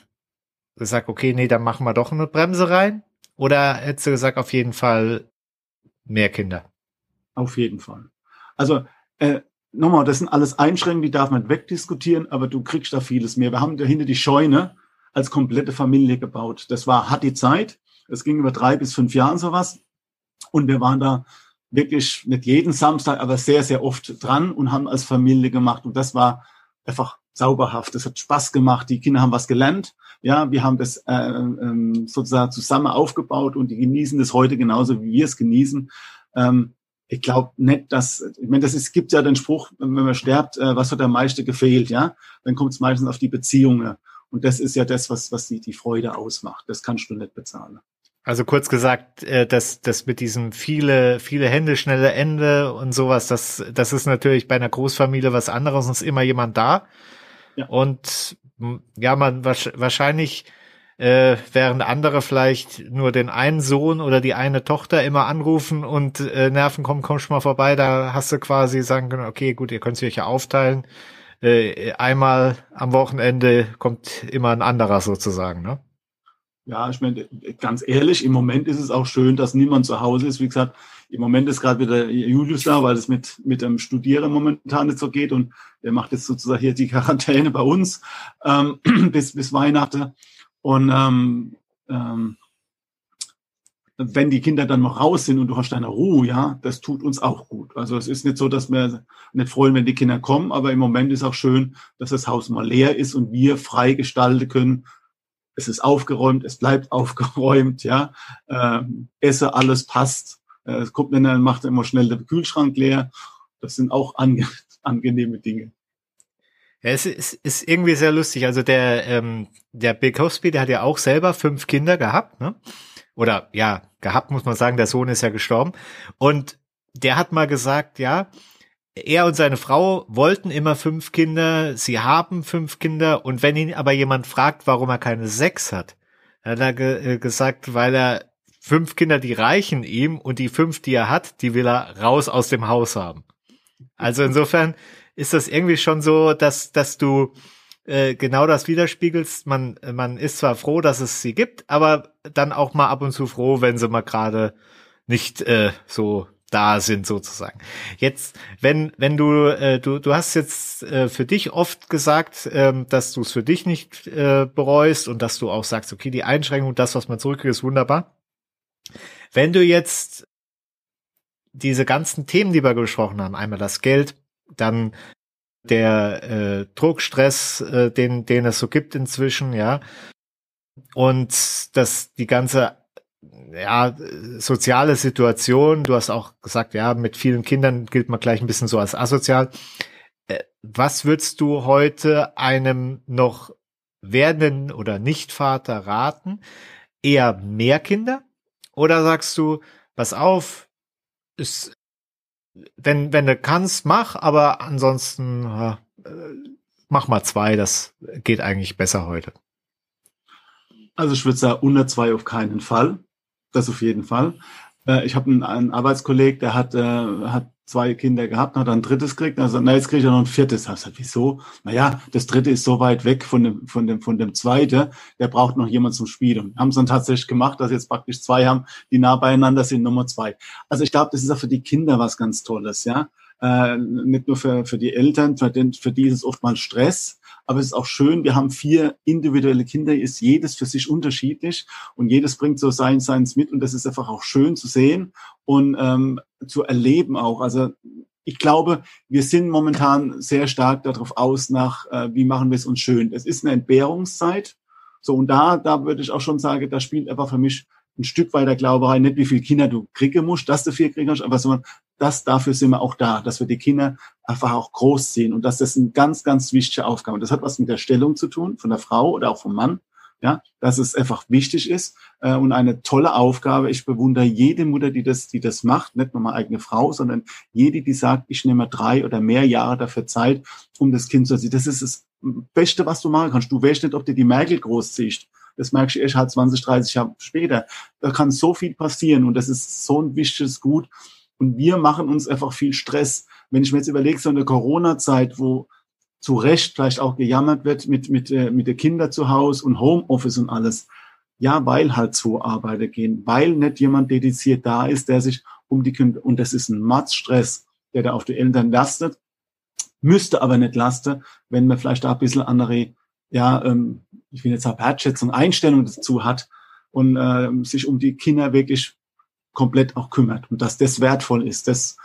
gesagt, okay, nee, dann machen wir doch eine Bremse rein? Oder hättest du gesagt, auf jeden Fall mehr Kinder? Auf jeden Fall. Also äh, nochmal, das sind alles Einschränkungen, die darf man wegdiskutieren, aber du kriegst da vieles mehr. Wir haben dahinter die Scheune als komplette Familie gebaut. Das war, hat die Zeit. Es ging über drei bis fünf Jahren sowas. Und wir waren da wirklich nicht jeden Samstag, aber sehr, sehr oft dran und haben als Familie gemacht. Und das war einfach sauberhaft. Das hat Spaß gemacht. Die Kinder haben was gelernt. Ja, wir haben das äh, äh, sozusagen zusammen aufgebaut und die genießen das heute genauso, wie wir es genießen. Ähm, ich glaube nicht, dass, ich meine, das ist, gibt ja den Spruch, wenn man stirbt, äh, was hat am meisten gefehlt, ja? Dann kommt es meistens auf die Beziehungen. Und das ist ja das, was, was die, die Freude ausmacht. Das kannst du nicht bezahlen. Also kurz gesagt, äh, dass das mit diesem viele, viele Hände, schnelle Ende und sowas, das, das ist natürlich bei einer Großfamilie was anderes und ist immer jemand da. Ja. Und ja, man wahrscheinlich äh, während andere vielleicht nur den einen Sohn oder die eine Tochter immer anrufen und äh, nerven, komm, komm schon mal vorbei, da hast du quasi sagen können, okay, gut, ihr könnt euch ja aufteilen. Äh, einmal am Wochenende kommt immer ein anderer sozusagen, ne? Ja, ich meine, ganz ehrlich, im Moment ist es auch schön, dass niemand zu Hause ist. Wie gesagt, im Moment ist gerade wieder Julius da, weil es mit, mit dem Studieren momentan nicht so geht und der macht jetzt sozusagen hier die Quarantäne bei uns ähm, <clears throat> bis, bis Weihnachten. Und ähm, ähm, wenn die Kinder dann noch raus sind und du hast deine Ruhe, ja, das tut uns auch gut. Also es ist nicht so, dass wir nicht freuen, wenn die Kinder kommen, aber im Moment ist auch schön, dass das Haus mal leer ist und wir frei gestalten können. Es ist aufgeräumt, es bleibt <laughs> aufgeräumt, ja. Ähm, esse, alles passt. Äh, es kommt, dann macht immer schnell der Kühlschrank leer. Das sind auch ange <laughs> angenehme Dinge. Es ist, ist irgendwie sehr lustig. Also der, ähm, der Bill Cosby, der hat ja auch selber fünf Kinder gehabt, ne? Oder ja, gehabt muss man sagen, der Sohn ist ja gestorben. Und der hat mal gesagt, ja, er und seine Frau wollten immer fünf Kinder, sie haben fünf Kinder und wenn ihn aber jemand fragt, warum er keine sechs hat, hat er ge äh, gesagt, weil er fünf Kinder, die reichen ihm und die fünf, die er hat, die will er raus aus dem Haus haben. Also insofern ist das irgendwie schon so, dass, dass du äh, genau das widerspiegelst. Man, man ist zwar froh, dass es sie gibt, aber dann auch mal ab und zu froh, wenn sie mal gerade nicht äh, so da sind sozusagen. Jetzt, wenn wenn du äh, du du hast jetzt äh, für dich oft gesagt, ähm, dass du es für dich nicht äh, bereust und dass du auch sagst, okay, die Einschränkung, das was man zurückkriegt, ist wunderbar. Wenn du jetzt diese ganzen Themen, die wir gesprochen haben, einmal das Geld, dann der äh, Druckstress, äh, den, den es so gibt inzwischen, ja. Und das, die ganze ja, soziale Situation, du hast auch gesagt, ja, mit vielen Kindern gilt man gleich ein bisschen so als asozial. Äh, was würdest du heute einem noch werdenden oder Nichtvater raten? Eher mehr Kinder? Oder sagst du, pass auf, ist wenn, wenn du kannst, mach, aber ansonsten äh, mach mal zwei, das geht eigentlich besser heute. Also ich würde sagen, unter zwei auf keinen Fall. Das auf jeden Fall. Äh, ich habe einen, einen Arbeitskollegen, der hat, äh, hat zwei Kinder gehabt, hat ein drittes gekriegt. Also, na, jetzt kriege ich noch ein viertes. Ich gesagt, wieso? Naja, das dritte ist so weit weg von dem, von dem, von dem zweiten. Der braucht noch jemand zum Spielen. Haben es dann tatsächlich gemacht, dass jetzt praktisch zwei haben, die nah beieinander sind, Nummer zwei. Also ich glaube, das ist auch für die Kinder was ganz Tolles, ja. Äh, nicht nur für, für die Eltern, für, den, für die ist es oftmals Stress, aber es ist auch schön, wir haben vier individuelle Kinder, ist jedes für sich unterschiedlich und jedes bringt so sein Seins mit und das ist einfach auch schön zu sehen und ähm, zu erleben auch. Also ich glaube, wir sind momentan sehr stark darauf aus, nach äh, wie machen wir es uns schön. Es ist eine Entbehrungszeit. So, und da, da würde ich auch schon sagen, da spielt einfach für mich ein Stück weit der Glaube rein, nicht wie viele Kinder du kriegen musst, dass du vier kriegen musst, aber sondern das, dafür sind wir auch da, dass wir die Kinder einfach auch groß sehen und dass das eine ganz, ganz wichtige Aufgabe. Das hat was mit der Stellung zu tun, von der Frau oder auch vom Mann, ja, dass es einfach wichtig ist äh, und eine tolle Aufgabe. Ich bewundere jede Mutter, die das, die das macht, nicht nur meine eigene Frau, sondern jede, die sagt, ich nehme drei oder mehr Jahre dafür Zeit, um das Kind zu erziehen. Das ist das Beste, was du machen kannst. Du weißt nicht, ob du die Merkel großziehst. Das merkst du erst halt 20, 30 Jahre später. Da kann so viel passieren und das ist so ein wichtiges Gut. Und wir machen uns einfach viel Stress. Wenn ich mir jetzt überlege, so eine Corona-Zeit, wo zu Recht vielleicht auch gejammert wird mit, mit, äh, mit den Kindern zu Hause und Homeoffice und alles. Ja, weil halt zwei Arbeiter gehen, weil nicht jemand dediziert da ist, der sich um die Kinder, und das ist ein Matzstress, der da auf die Eltern lastet, müsste aber nicht lasten, wenn man vielleicht da ein bisschen andere, ja, ähm, ich will jetzt sagen, Wertschätzung, Einstellung dazu hat und äh, sich um die Kinder wirklich komplett auch kümmert und dass das wertvoll ist, das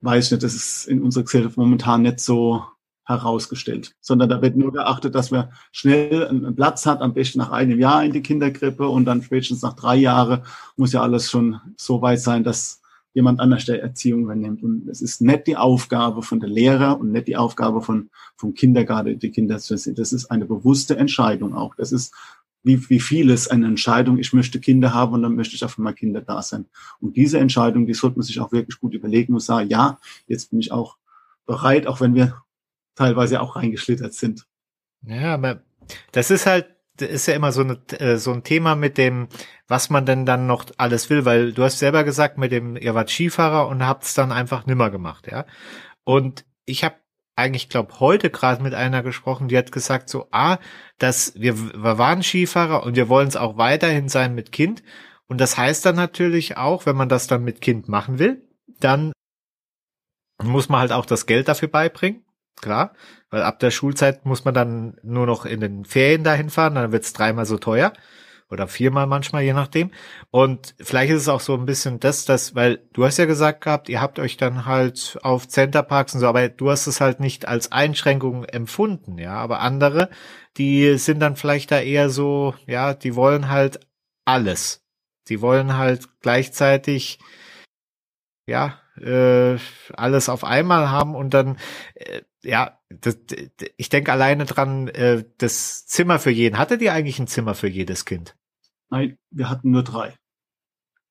weiß ich nicht, das ist in unserer Gesellschaft momentan nicht so herausgestellt, sondern da wird nur geachtet, dass man schnell einen Platz hat, am besten nach einem Jahr in die Kinderkrippe und dann spätestens nach drei Jahren muss ja alles schon so weit sein, dass jemand anders der Erziehung übernimmt. Und es ist nicht die Aufgabe von der Lehrer und nicht die Aufgabe von, vom Kindergarten, die Kinder zu sehen. Das ist eine bewusste Entscheidung auch. Das ist wie, wie vieles eine Entscheidung, ich möchte Kinder haben und dann möchte ich auch für meine Kinder da sein. Und diese Entscheidung, die sollte man sich auch wirklich gut überlegen und sagen, ja, jetzt bin ich auch bereit, auch wenn wir teilweise auch reingeschlittert sind. Ja, aber das ist halt ist ja immer so, eine, äh, so ein Thema mit dem, was man denn dann noch alles will, weil du hast selber gesagt, mit dem, ihr wart Skifahrer und habt es dann einfach nimmer gemacht, ja. Und ich habe eigentlich, glaube heute gerade mit einer gesprochen, die hat gesagt so, ah, dass wir, wir waren Skifahrer und wir wollen es auch weiterhin sein mit Kind. Und das heißt dann natürlich auch, wenn man das dann mit Kind machen will, dann muss man halt auch das Geld dafür beibringen. Klar, weil ab der Schulzeit muss man dann nur noch in den Ferien dahin fahren, dann wird's dreimal so teuer oder viermal manchmal, je nachdem. Und vielleicht ist es auch so ein bisschen das, das, weil du hast ja gesagt gehabt, ihr habt euch dann halt auf Centerparks und so, aber du hast es halt nicht als Einschränkung empfunden, ja. Aber andere, die sind dann vielleicht da eher so, ja, die wollen halt alles. Die wollen halt gleichzeitig, ja, äh, alles auf einmal haben und dann, äh, ja, das, ich denke alleine dran, äh, das Zimmer für jeden. Hattet ihr eigentlich ein Zimmer für jedes Kind? Nein, wir hatten nur drei.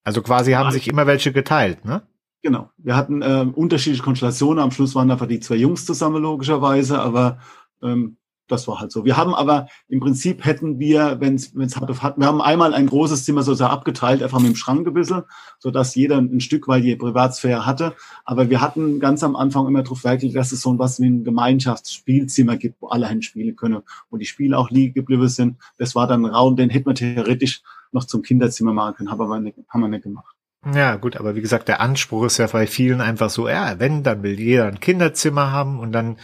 Also quasi haben sich immer welche geteilt, ne? Genau. Wir hatten äh, unterschiedliche Konstellationen. Am Schluss waren einfach die zwei Jungs zusammen, logischerweise, aber ähm, das war halt so. Wir haben aber im Prinzip hätten wir, wenn es hart auf hart, wir haben einmal ein großes Zimmer sozusagen abgeteilt, einfach mit dem Schrank ein bisschen, sodass jeder ein Stück weit die Privatsphäre hatte. Aber wir hatten ganz am Anfang immer darauf Werk dass es so was wie ein Gemeinschaftsspielzimmer gibt, wo alle hin spielen können, wo die Spiele auch liegen geblieben sind. Das war dann ein Raum, den hätte man theoretisch noch zum Kinderzimmer machen können, haben wir nicht, haben wir nicht gemacht. Ja, gut, aber wie gesagt, der Anspruch ist ja bei vielen einfach so, ja, wenn, dann will jeder ein Kinderzimmer haben und dann,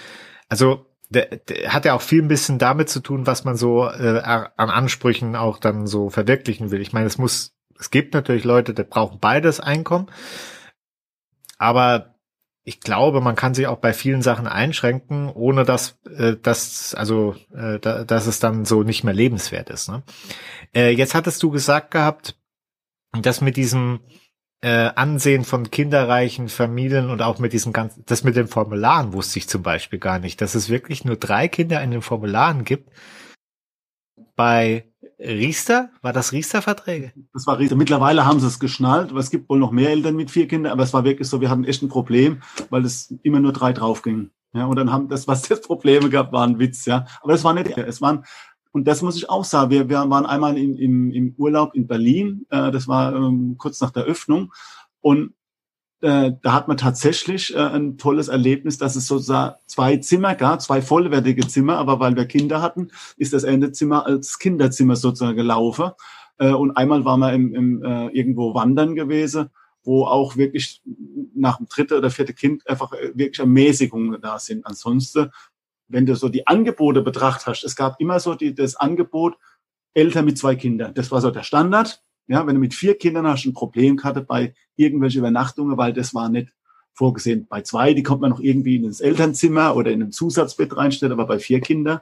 also der, der hat ja auch viel ein bisschen damit zu tun, was man so äh, an Ansprüchen auch dann so verwirklichen will. Ich meine, es muss, es gibt natürlich Leute, die brauchen beides Einkommen, aber ich glaube, man kann sich auch bei vielen Sachen einschränken, ohne dass äh, dass also äh, da, dass es dann so nicht mehr lebenswert ist. Ne? Äh, jetzt hattest du gesagt gehabt, dass mit diesem äh, Ansehen von kinderreichen Familien und auch mit diesen ganzen, das mit den Formularen wusste ich zum Beispiel gar nicht, dass es wirklich nur drei Kinder in den Formularen gibt. Bei Riester, war das Riester-Verträge? Das war Riester. Mittlerweile haben sie es geschnallt, aber es gibt wohl noch mehr Eltern mit vier Kindern, aber es war wirklich so, wir hatten echt ein Problem, weil es immer nur drei draufgingen. Ja, und dann haben das, was das Probleme gab, war ein Witz, ja. Aber das war nicht, es waren, und das muss ich auch sagen. Wir, wir waren einmal in, im, im Urlaub in Berlin. Äh, das war ähm, kurz nach der Öffnung. Und äh, da hat man tatsächlich äh, ein tolles Erlebnis, dass es sozusagen zwei Zimmer gab, zwei vollwertige Zimmer. Aber weil wir Kinder hatten, ist das Endezimmer als Kinderzimmer sozusagen gelaufen. Äh, und einmal waren wir im, im, äh, irgendwo wandern gewesen wo auch wirklich nach dem dritten oder vierten Kind einfach äh, wirklich Ermäßigungen da sind. Ansonsten wenn du so die Angebote betrachtet hast, es gab immer so die, das Angebot, Eltern mit zwei Kindern. Das war so der Standard. Ja, wenn du mit vier Kindern hast, ein Problem hatte bei irgendwelchen Übernachtungen, weil das war nicht vorgesehen. Bei zwei, die kommt man noch irgendwie in ins Elternzimmer oder in ein Zusatzbett reinstellen, aber bei vier Kindern,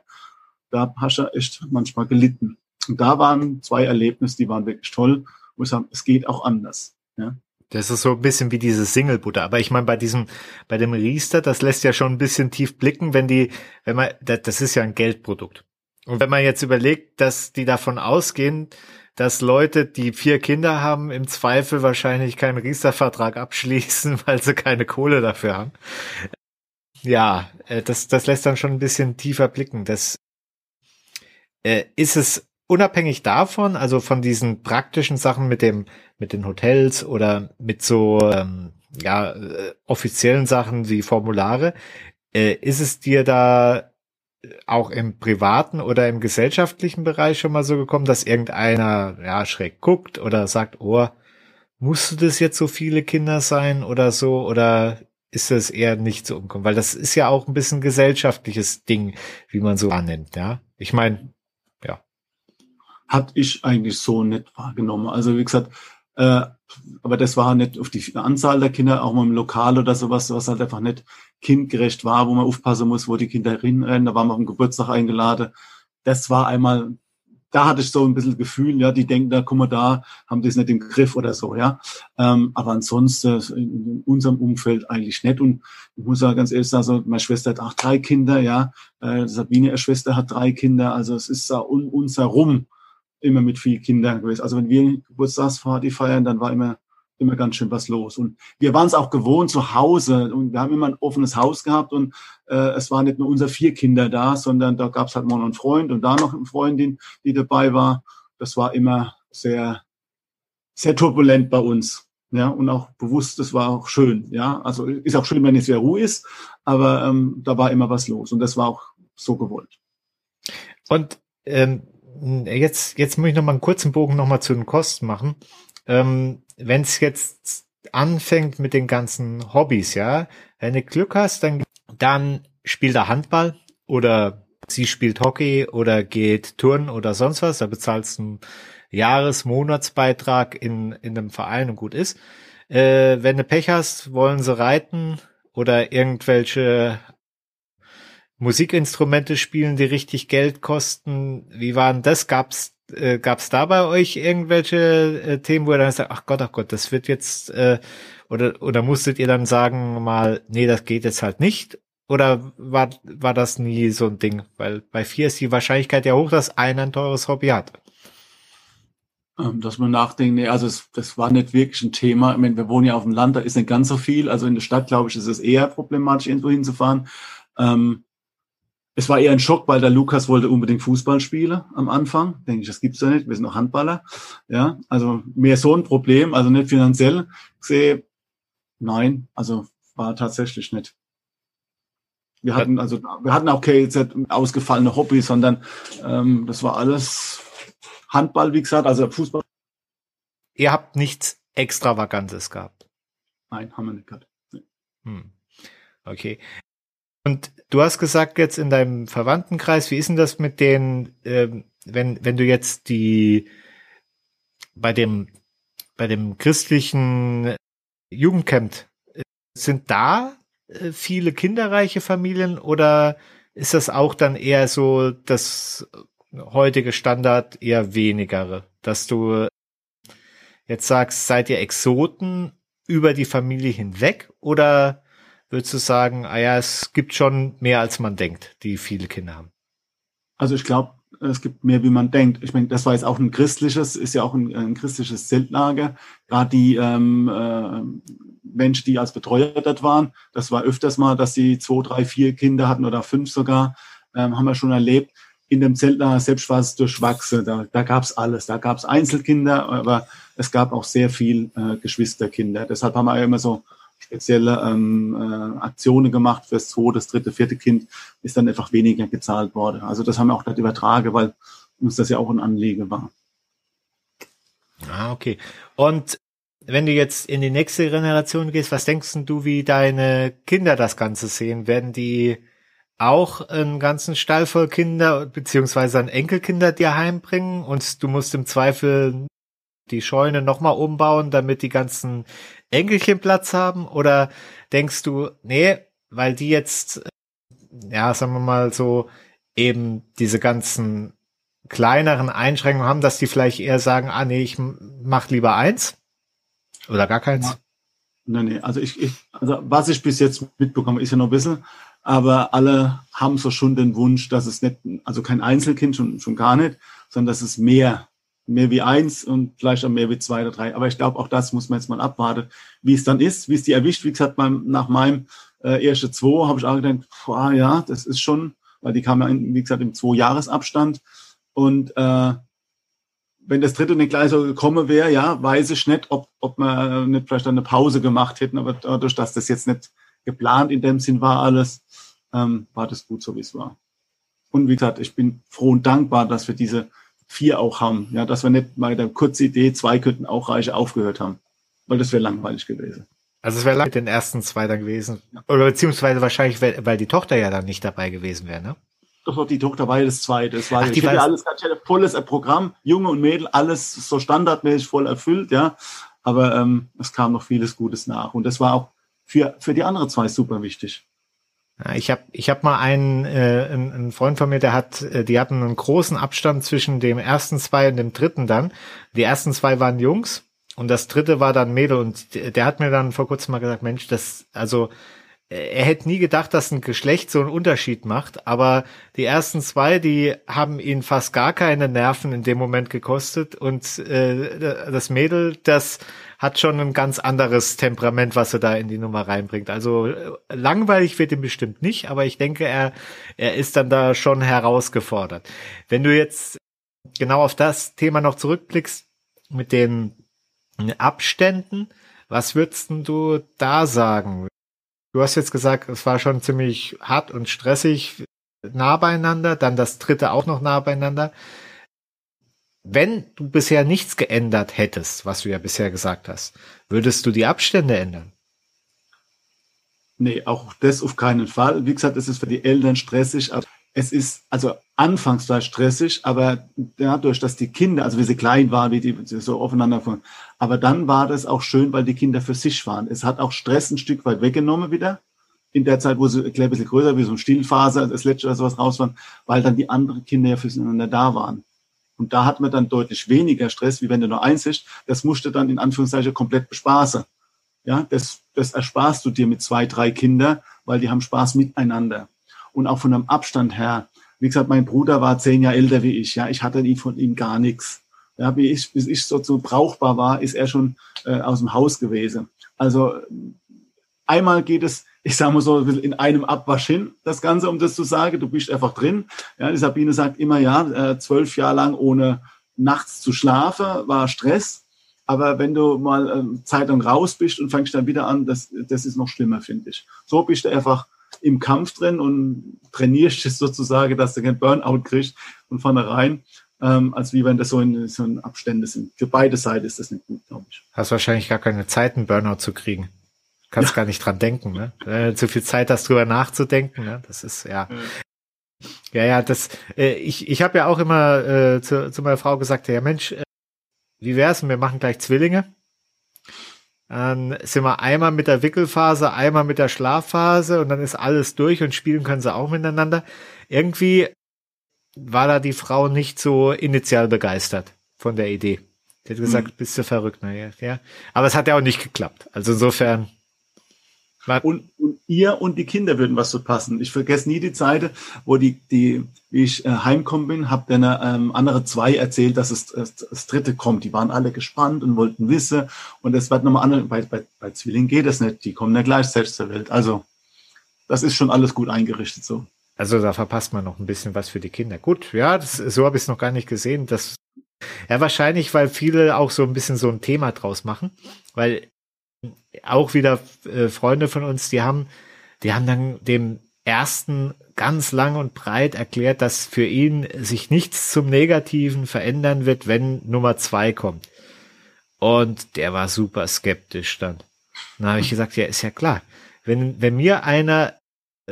da hast du echt manchmal gelitten. Und da waren zwei Erlebnisse, die waren wirklich toll. Wo ich es geht auch anders. Ja. Das ist so ein bisschen wie dieses Single-Butter. Aber ich meine, bei diesem, bei dem Riester, das lässt ja schon ein bisschen tief blicken, wenn die, wenn man, das ist ja ein Geldprodukt. Und wenn man jetzt überlegt, dass die davon ausgehen, dass Leute, die vier Kinder haben, im Zweifel wahrscheinlich keinen Riester-Vertrag abschließen, <laughs> weil sie keine Kohle dafür haben. Ja, äh, das, das lässt dann schon ein bisschen tiefer blicken. Das äh, ist es unabhängig davon, also von diesen praktischen Sachen mit dem, mit den Hotels oder mit so ähm, ja äh, offiziellen Sachen wie Formulare, äh, ist es dir da auch im privaten oder im gesellschaftlichen Bereich schon mal so gekommen, dass irgendeiner ja schräg guckt oder sagt, oh, musste das jetzt so viele Kinder sein oder so oder ist das eher nicht so umkommen? Weil das ist ja auch ein bisschen gesellschaftliches Ding, wie man so annimmt, ja. Ich meine, hatte ich eigentlich so nicht wahrgenommen. Also wie gesagt, äh, aber das war nicht auf die Anzahl der Kinder, auch mal im Lokal oder sowas, was halt einfach nicht kindgerecht war, wo man aufpassen muss, wo die Kinder hinrennen. Da waren wir auf dem Geburtstag eingeladen. Das war einmal, da hatte ich so ein bisschen Gefühl, ja, die denken, da guck mal da, haben das nicht im Griff oder so, ja. Ähm, aber ansonsten in unserem Umfeld eigentlich nicht. Und ich muss ja ganz ehrlich sagen, so, meine Schwester hat auch drei Kinder, ja. Äh, Sabine, ihre Schwester, hat drei Kinder. Also es ist da um uns herum immer mit vielen Kindern gewesen. Also wenn wir Geburtstagsparty feiern, dann war immer immer ganz schön was los. Und wir waren es auch gewohnt zu Hause und wir haben immer ein offenes Haus gehabt und äh, es waren nicht nur unser vier Kinder da, sondern da gab es halt mal noch einen Freund und da noch eine Freundin, die dabei war. Das war immer sehr, sehr turbulent bei uns. Ja, und auch bewusst, das war auch schön. Ja, also ist auch schön, wenn es sehr Ruhe ist, aber ähm, da war immer was los und das war auch so gewollt. Und ähm, jetzt, jetzt muss ich noch mal einen kurzen Bogen noch mal zu den Kosten machen. Ähm, wenn es jetzt anfängt mit den ganzen Hobbys, ja, wenn du Glück hast, dann, dann spielt er Handball oder sie spielt Hockey oder geht Turnen oder sonst was, da bezahlst du einen Jahres-, Monatsbeitrag in, in einem Verein und gut ist. Äh, wenn du Pech hast, wollen sie reiten oder irgendwelche Musikinstrumente spielen, die richtig Geld kosten. Wie waren das? Gab's äh, gab's da bei euch irgendwelche äh, Themen, wo ihr dann sagt, ach Gott, ach Gott, das wird jetzt äh, oder oder musstet ihr dann sagen mal, nee, das geht jetzt halt nicht? Oder war war das nie so ein Ding? Weil bei vier ist die Wahrscheinlichkeit ja hoch, dass einer ein teures Hobby hat. Ähm, dass man nachdenkt, nee, also es, das war nicht wirklich ein Thema. Ich meine, wir wohnen ja auf dem Land, da ist nicht ganz so viel. Also in der Stadt, glaube ich, ist es eher problematisch, irgendwo hinzufahren. Ähm, es war eher ein Schock, weil der Lukas wollte unbedingt Fußball spielen am Anfang. Denke ich, das gibt's ja nicht. Wir sind noch Handballer. Ja, also mehr so ein Problem, also nicht finanziell gesehen. Nein, also war tatsächlich nicht. Wir hatten also, wir hatten auch keine ausgefallene Hobbys, sondern ähm, das war alles Handball, wie gesagt, also Fußball. Ihr habt nichts Extravagantes gehabt? Nein, haben wir nicht gehabt. Nee. Hm. Okay. Und du hast gesagt jetzt in deinem Verwandtenkreis, wie ist denn das mit den, ähm, wenn, wenn du jetzt die bei dem, bei dem christlichen Jugendcamp, äh, sind da äh, viele kinderreiche Familien oder ist das auch dann eher so das heutige Standard eher wenigere, dass du jetzt sagst, seid ihr Exoten über die Familie hinweg oder würdest du sagen, ah ja, es gibt schon mehr als man denkt, die viele Kinder haben? Also ich glaube, es gibt mehr, wie man denkt. Ich meine, das war jetzt auch ein christliches, ist ja auch ein, ein christliches Zeltlager. Gerade die ähm, äh, Menschen, die als Betreuer dort waren, das war öfters mal, dass sie zwei, drei, vier Kinder hatten oder fünf sogar, ähm, haben wir schon erlebt. In dem Zeltlager selbst war es durchwachsen. Da, da gab es alles. Da gab es Einzelkinder, aber es gab auch sehr viel äh, Geschwisterkinder. Deshalb haben wir immer so spezielle ähm, äh, Aktionen gemacht fürs zweite, das dritte, vierte Kind, ist dann einfach weniger gezahlt worden. Also das haben wir auch dort übertragen, weil uns das ja auch ein Anliegen war. Ah, okay. Und wenn du jetzt in die nächste Generation gehst, was denkst du, wie deine Kinder das Ganze sehen? Werden die auch einen ganzen Stall voll Kinder beziehungsweise Enkelkinder dir heimbringen und du musst im Zweifel die Scheune nochmal umbauen, damit die ganzen Enkelchen Platz haben? Oder denkst du, nee, weil die jetzt, ja, sagen wir mal so, eben diese ganzen kleineren Einschränkungen haben, dass die vielleicht eher sagen, ah nee, ich mach lieber eins oder gar keins? Ja. Nee, nee, also ich, ich, also was ich bis jetzt mitbekomme, ist ja noch ein bisschen, aber alle haben so schon den Wunsch, dass es nicht, also kein Einzelkind schon, schon gar nicht, sondern dass es mehr mehr wie eins und vielleicht auch mehr wie zwei oder drei. Aber ich glaube, auch das muss man jetzt mal abwarten, wie es dann ist, wie es die erwischt. Wie gesagt, beim, nach meinem äh, erste zwei habe ich auch gedacht, boah, ja, das ist schon, weil die kam ja, in, wie gesagt, im Zwei-Jahres-Abstand. Und äh, wenn das dritte nicht gleich so gekommen wäre, ja, weiß ich nicht, ob, ob wir nicht vielleicht eine Pause gemacht hätten, aber dadurch, dass das jetzt nicht geplant in dem Sinn war alles, ähm, war das gut so, wie es war. Und wie gesagt, ich bin froh und dankbar, dass wir diese vier auch haben. Ja, dass wir nicht bei der kurzen Idee, zwei könnten auch reiche aufgehört haben. Weil das wäre langweilig gewesen. Also es wäre lang mit den ersten zwei dann gewesen. Ja. Oder beziehungsweise wahrscheinlich, weil die Tochter ja dann nicht dabei gewesen wäre, ne? Doch, doch, die Tochter war ja das zweite. Es war Ach, ich hatte alles ganz volles Programm, Junge und Mädel, alles so standardmäßig voll erfüllt, ja. Aber ähm, es kam noch vieles Gutes nach. Und das war auch für, für die anderen zwei super wichtig. Ich habe ich hab mal einen, äh, einen Freund von mir, der hat, äh, die hatten einen großen Abstand zwischen dem ersten zwei und dem dritten dann. Die ersten zwei waren Jungs und das dritte war dann Mädel und der hat mir dann vor kurzem mal gesagt, Mensch, das, also er hätte nie gedacht, dass ein Geschlecht so einen Unterschied macht, aber die ersten zwei, die haben ihn fast gar keine Nerven in dem Moment gekostet und äh, das Mädel, das hat schon ein ganz anderes Temperament, was er da in die Nummer reinbringt. Also äh, langweilig wird ihm bestimmt nicht, aber ich denke, er, er ist dann da schon herausgefordert. Wenn du jetzt genau auf das Thema noch zurückblickst mit den Abständen, was würdest du da sagen? Du hast jetzt gesagt, es war schon ziemlich hart und stressig nah beieinander, dann das dritte auch noch nah beieinander. Wenn du bisher nichts geändert hättest, was du ja bisher gesagt hast, würdest du die Abstände ändern? Nee, auch das auf keinen Fall. Wie gesagt, es ist für die Eltern stressig. Es ist also anfangs war stressig, aber dadurch, dass die Kinder, also wie sie klein waren, wie die so aufeinander, aber dann war das auch schön, weil die Kinder für sich waren. Es hat auch Stress ein Stück weit weggenommen wieder. In der Zeit, wo sie ein bisschen größer, wie so ein Stillphase, das letzte oder sowas raus waren, weil dann die anderen Kinder ja füreinander da waren. Und da hat man dann deutlich weniger Stress, wie wenn du nur eins ist. Das musst du dann in Anführungszeichen komplett bespaßen. Ja, das, das ersparst du dir mit zwei, drei Kindern, weil die haben Spaß miteinander und auch von einem Abstand her. Wie gesagt, mein Bruder war zehn Jahre älter wie ich. Ja, ich hatte von ihm gar nichts. Ja, wie ich, bis ich so, brauchbar war, ist er schon äh, aus dem Haus gewesen. Also einmal geht es, ich sage mal so, in einem Abwasch hin, das Ganze, um das zu sagen. Du bist einfach drin. Ja, die Sabine sagt immer, ja, äh, zwölf Jahre lang ohne nachts zu schlafen, war Stress. Aber wenn du mal äh, Zeitung raus bist und fängst dann wieder an, das, das ist noch schlimmer, finde ich. So bist du einfach im Kampf drin und trainierst es <laughs> sozusagen, dass du kein Burnout kriegst von vornherein, ähm, als wie wenn das so in, so in Abstände sind. Für beide Seiten ist das nicht gut, glaube ich. Hast wahrscheinlich gar keine Zeit, einen Burnout zu kriegen. Kannst ja. gar nicht dran denken, ne? Äh, zu viel Zeit hast, drüber nachzudenken, ne? Das ist, ja. Mhm. Ja, ja, das, äh, ich, ich habe ja auch immer äh, zu, zu meiner Frau gesagt, ja Mensch, äh, wie wär's, wir machen gleich Zwillinge? Dann sind wir einmal mit der Wickelphase, einmal mit der Schlafphase und dann ist alles durch und spielen können sie auch miteinander. Irgendwie war da die Frau nicht so initial begeistert von der Idee. Die hat gesagt, hm. bist du verrückt, naja, ja. Aber es hat ja auch nicht geklappt. Also insofern, und, und ihr und die Kinder würden was so passen. Ich vergesse nie die Zeit, wo die, die wie ich äh, heimkommen bin, habe dann ähm, andere zwei erzählt, dass es das, das dritte kommt. Die waren alle gespannt und wollten wissen. Und es wird nochmal andere. Bei, bei, bei Zwillingen geht das nicht. Die kommen ja gleichzeitig zur Welt. Also das ist schon alles gut eingerichtet so. Also da verpasst man noch ein bisschen was für die Kinder. Gut, ja, das, so habe ich es noch gar nicht gesehen. Das ja wahrscheinlich, weil viele auch so ein bisschen so ein Thema draus machen, weil auch wieder äh, Freunde von uns, die haben, die haben dann dem ersten ganz lang und breit erklärt, dass für ihn sich nichts zum Negativen verändern wird, wenn Nummer zwei kommt. Und der war super skeptisch dann. Dann habe ich gesagt, ja, ist ja klar. Wenn, wenn mir einer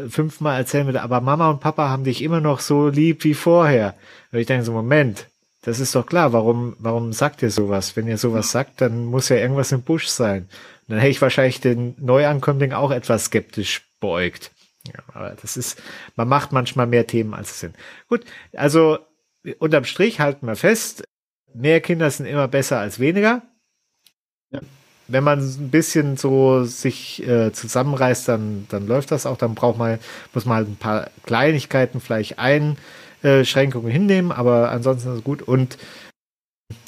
fünfmal erzählen würde, aber Mama und Papa haben dich immer noch so lieb wie vorher. Und ich denke so, Moment, das ist doch klar. Warum, warum sagt ihr sowas? Wenn ihr sowas sagt, dann muss ja irgendwas im Busch sein dann hätte ich wahrscheinlich den Neuankömmling auch etwas skeptisch beäugt. Ja, aber das ist, man macht manchmal mehr Themen, als es sind. Gut, also unterm Strich halten wir fest, mehr Kinder sind immer besser als weniger. Wenn man ein bisschen so sich äh, zusammenreißt, dann, dann läuft das auch. Dann braucht man, muss man halt ein paar Kleinigkeiten, vielleicht Einschränkungen hinnehmen, aber ansonsten ist es gut. Und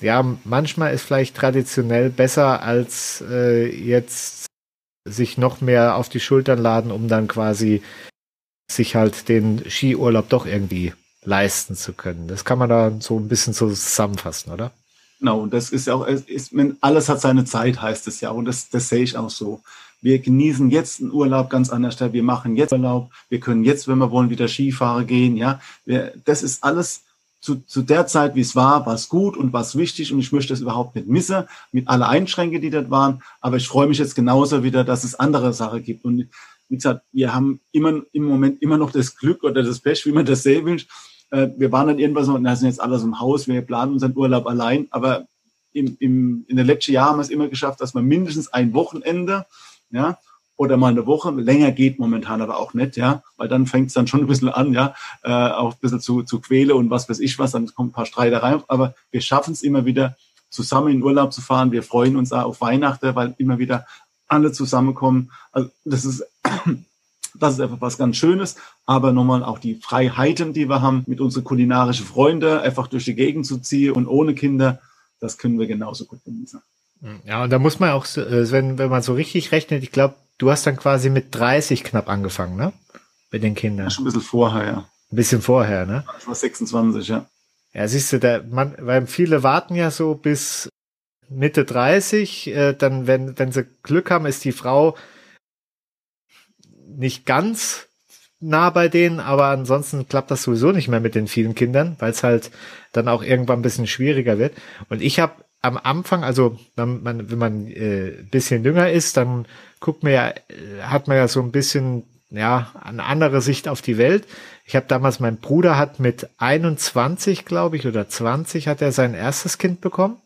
ja, manchmal ist vielleicht traditionell besser, als äh, jetzt sich noch mehr auf die Schultern laden, um dann quasi sich halt den Skiurlaub doch irgendwie leisten zu können. Das kann man da so ein bisschen zusammenfassen, oder? Genau, und das ist ja auch, ist, alles hat seine Zeit, heißt es ja, und das, das sehe ich auch so. Wir genießen jetzt einen Urlaub ganz anders, wir machen jetzt Urlaub, wir können jetzt, wenn wir wollen, wieder Skifahren gehen, ja. Wir, das ist alles, zu, zu der Zeit, wie es war, war es gut und war es wichtig und ich möchte es überhaupt nicht missen, mit alle Einschränkungen, die dort waren. Aber ich freue mich jetzt genauso wieder, dass es andere Sachen gibt. Und wie gesagt, wir haben immer im Moment immer noch das Glück oder das Pech, wie man das sehen will. Äh, wir waren dann irgendwann so, na, sind jetzt alles im Haus, wir planen unseren Urlaub allein. Aber im, im, in den letzten Jahren haben wir es immer geschafft, dass man mindestens ein Wochenende, ja, oder mal eine Woche. Länger geht momentan aber auch nicht, ja, weil dann fängt es dann schon ein bisschen an, ja, äh, auch ein bisschen zu, zu quäle und was weiß ich was, dann kommen ein paar Streitereien. Aber wir schaffen es immer wieder, zusammen in Urlaub zu fahren. Wir freuen uns auch auf Weihnachten, weil immer wieder alle zusammenkommen. Also das ist Das ist einfach was ganz Schönes. Aber nochmal auch die Freiheiten, die wir haben, mit unseren kulinarischen Freunden einfach durch die Gegend zu ziehen und ohne Kinder, das können wir genauso gut genießen. Ja, und da muss man auch, äh, wenn, wenn man so richtig rechnet, ich glaube, du hast dann quasi mit 30 knapp angefangen, ne? Mit den Kindern. Ja, schon ein bisschen vorher, ja. Ein bisschen vorher, ne? Ich war 26, ja. Ja, siehst du, da, man, weil viele warten ja so bis Mitte 30, äh, dann, wenn, wenn sie Glück haben, ist die Frau nicht ganz nah bei denen, aber ansonsten klappt das sowieso nicht mehr mit den vielen Kindern, weil es halt dann auch irgendwann ein bisschen schwieriger wird. Und ich habe am Anfang, also wenn man, wenn man äh, bisschen jünger ist, dann guckt man ja, äh, hat man ja so ein bisschen ja eine andere Sicht auf die Welt. Ich habe damals, mein Bruder hat mit 21, glaube ich, oder 20 hat er sein erstes Kind bekommen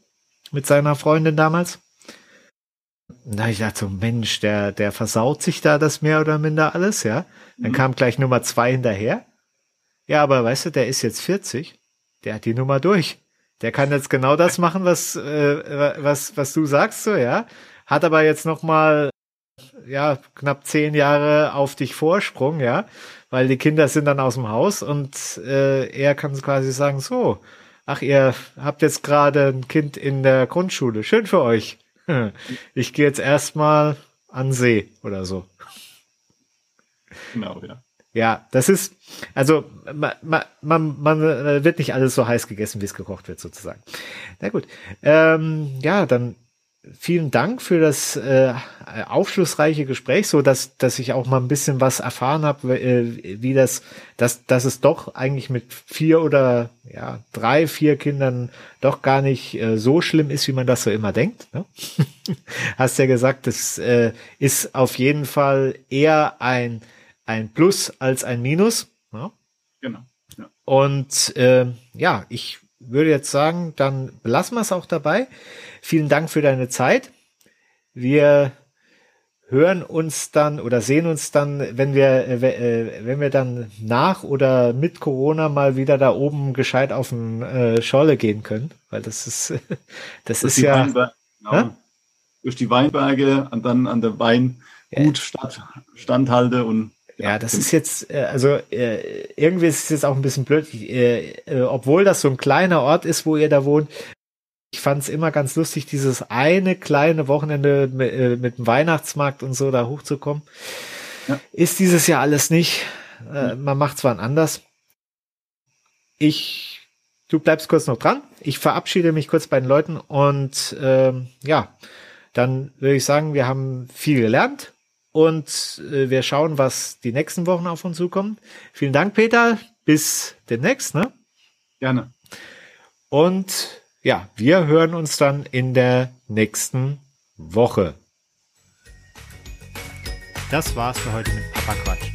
mit seiner Freundin damals. Na, ich dachte so, Mensch, der, der versaut sich da das mehr oder minder alles, ja. Dann mhm. kam gleich Nummer zwei hinterher. Ja, aber weißt du, der ist jetzt 40. Der hat die Nummer durch. Der kann jetzt genau das machen, was, äh, was, was du sagst, so, ja. Hat aber jetzt noch mal, ja, knapp zehn Jahre auf dich Vorsprung, ja. Weil die Kinder sind dann aus dem Haus und äh, er kann quasi sagen, so, ach, ihr habt jetzt gerade ein Kind in der Grundschule. Schön für euch. <laughs> Ich gehe jetzt erstmal an See oder so. Genau, ja. Ja, das ist, also man, man, man, man wird nicht alles so heiß gegessen, wie es gekocht wird, sozusagen. Na gut. Ähm, ja, dann vielen Dank für das äh, aufschlussreiche Gespräch, so dass dass ich auch mal ein bisschen was erfahren habe, äh, wie das, dass dass es doch eigentlich mit vier oder ja drei, vier Kindern doch gar nicht äh, so schlimm ist, wie man das so immer denkt. Ne? <laughs> Hast ja gesagt, das äh, ist auf jeden Fall eher ein ein Plus als ein Minus. Ne? Genau. Ja. Und äh, ja, ich würde jetzt sagen, dann belassen wir es auch dabei. Vielen Dank für deine Zeit. Wir hören uns dann oder sehen uns dann, wenn wir, äh, äh, wenn wir dann nach oder mit Corona mal wieder da oben gescheit auf den äh, Scholle gehen können, weil das ist, <laughs> das durch ist ja genau. durch die Weinberge und dann an der Weingut statt, standhalte und ja, das ist jetzt, äh, also äh, irgendwie ist es jetzt auch ein bisschen blöd, äh, obwohl das so ein kleiner Ort ist, wo ihr da wohnt. Ich fand es immer ganz lustig, dieses eine kleine Wochenende mit, mit dem Weihnachtsmarkt und so da hochzukommen. Ja. Ist dieses Jahr alles nicht. Äh, man macht zwar anders. Ich, du bleibst kurz noch dran. Ich verabschiede mich kurz bei den Leuten und ähm, ja, dann würde ich sagen, wir haben viel gelernt und äh, wir schauen, was die nächsten Wochen auf uns zukommen. Vielen Dank, Peter. Bis demnächst, ne? Gerne. Und ja, wir hören uns dann in der nächsten Woche. Das war's für heute mit Papa Quatsch.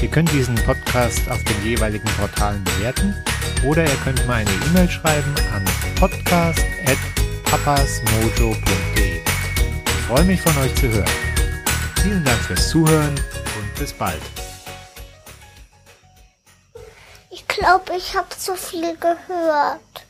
Ihr könnt diesen Podcast auf den jeweiligen Portalen bewerten oder ihr könnt mir eine E-Mail schreiben an podcast.papasmojo.de. Ich freue mich von euch zu hören. Vielen Dank fürs Zuhören und bis bald. Ich glaube, ich habe zu viel gehört.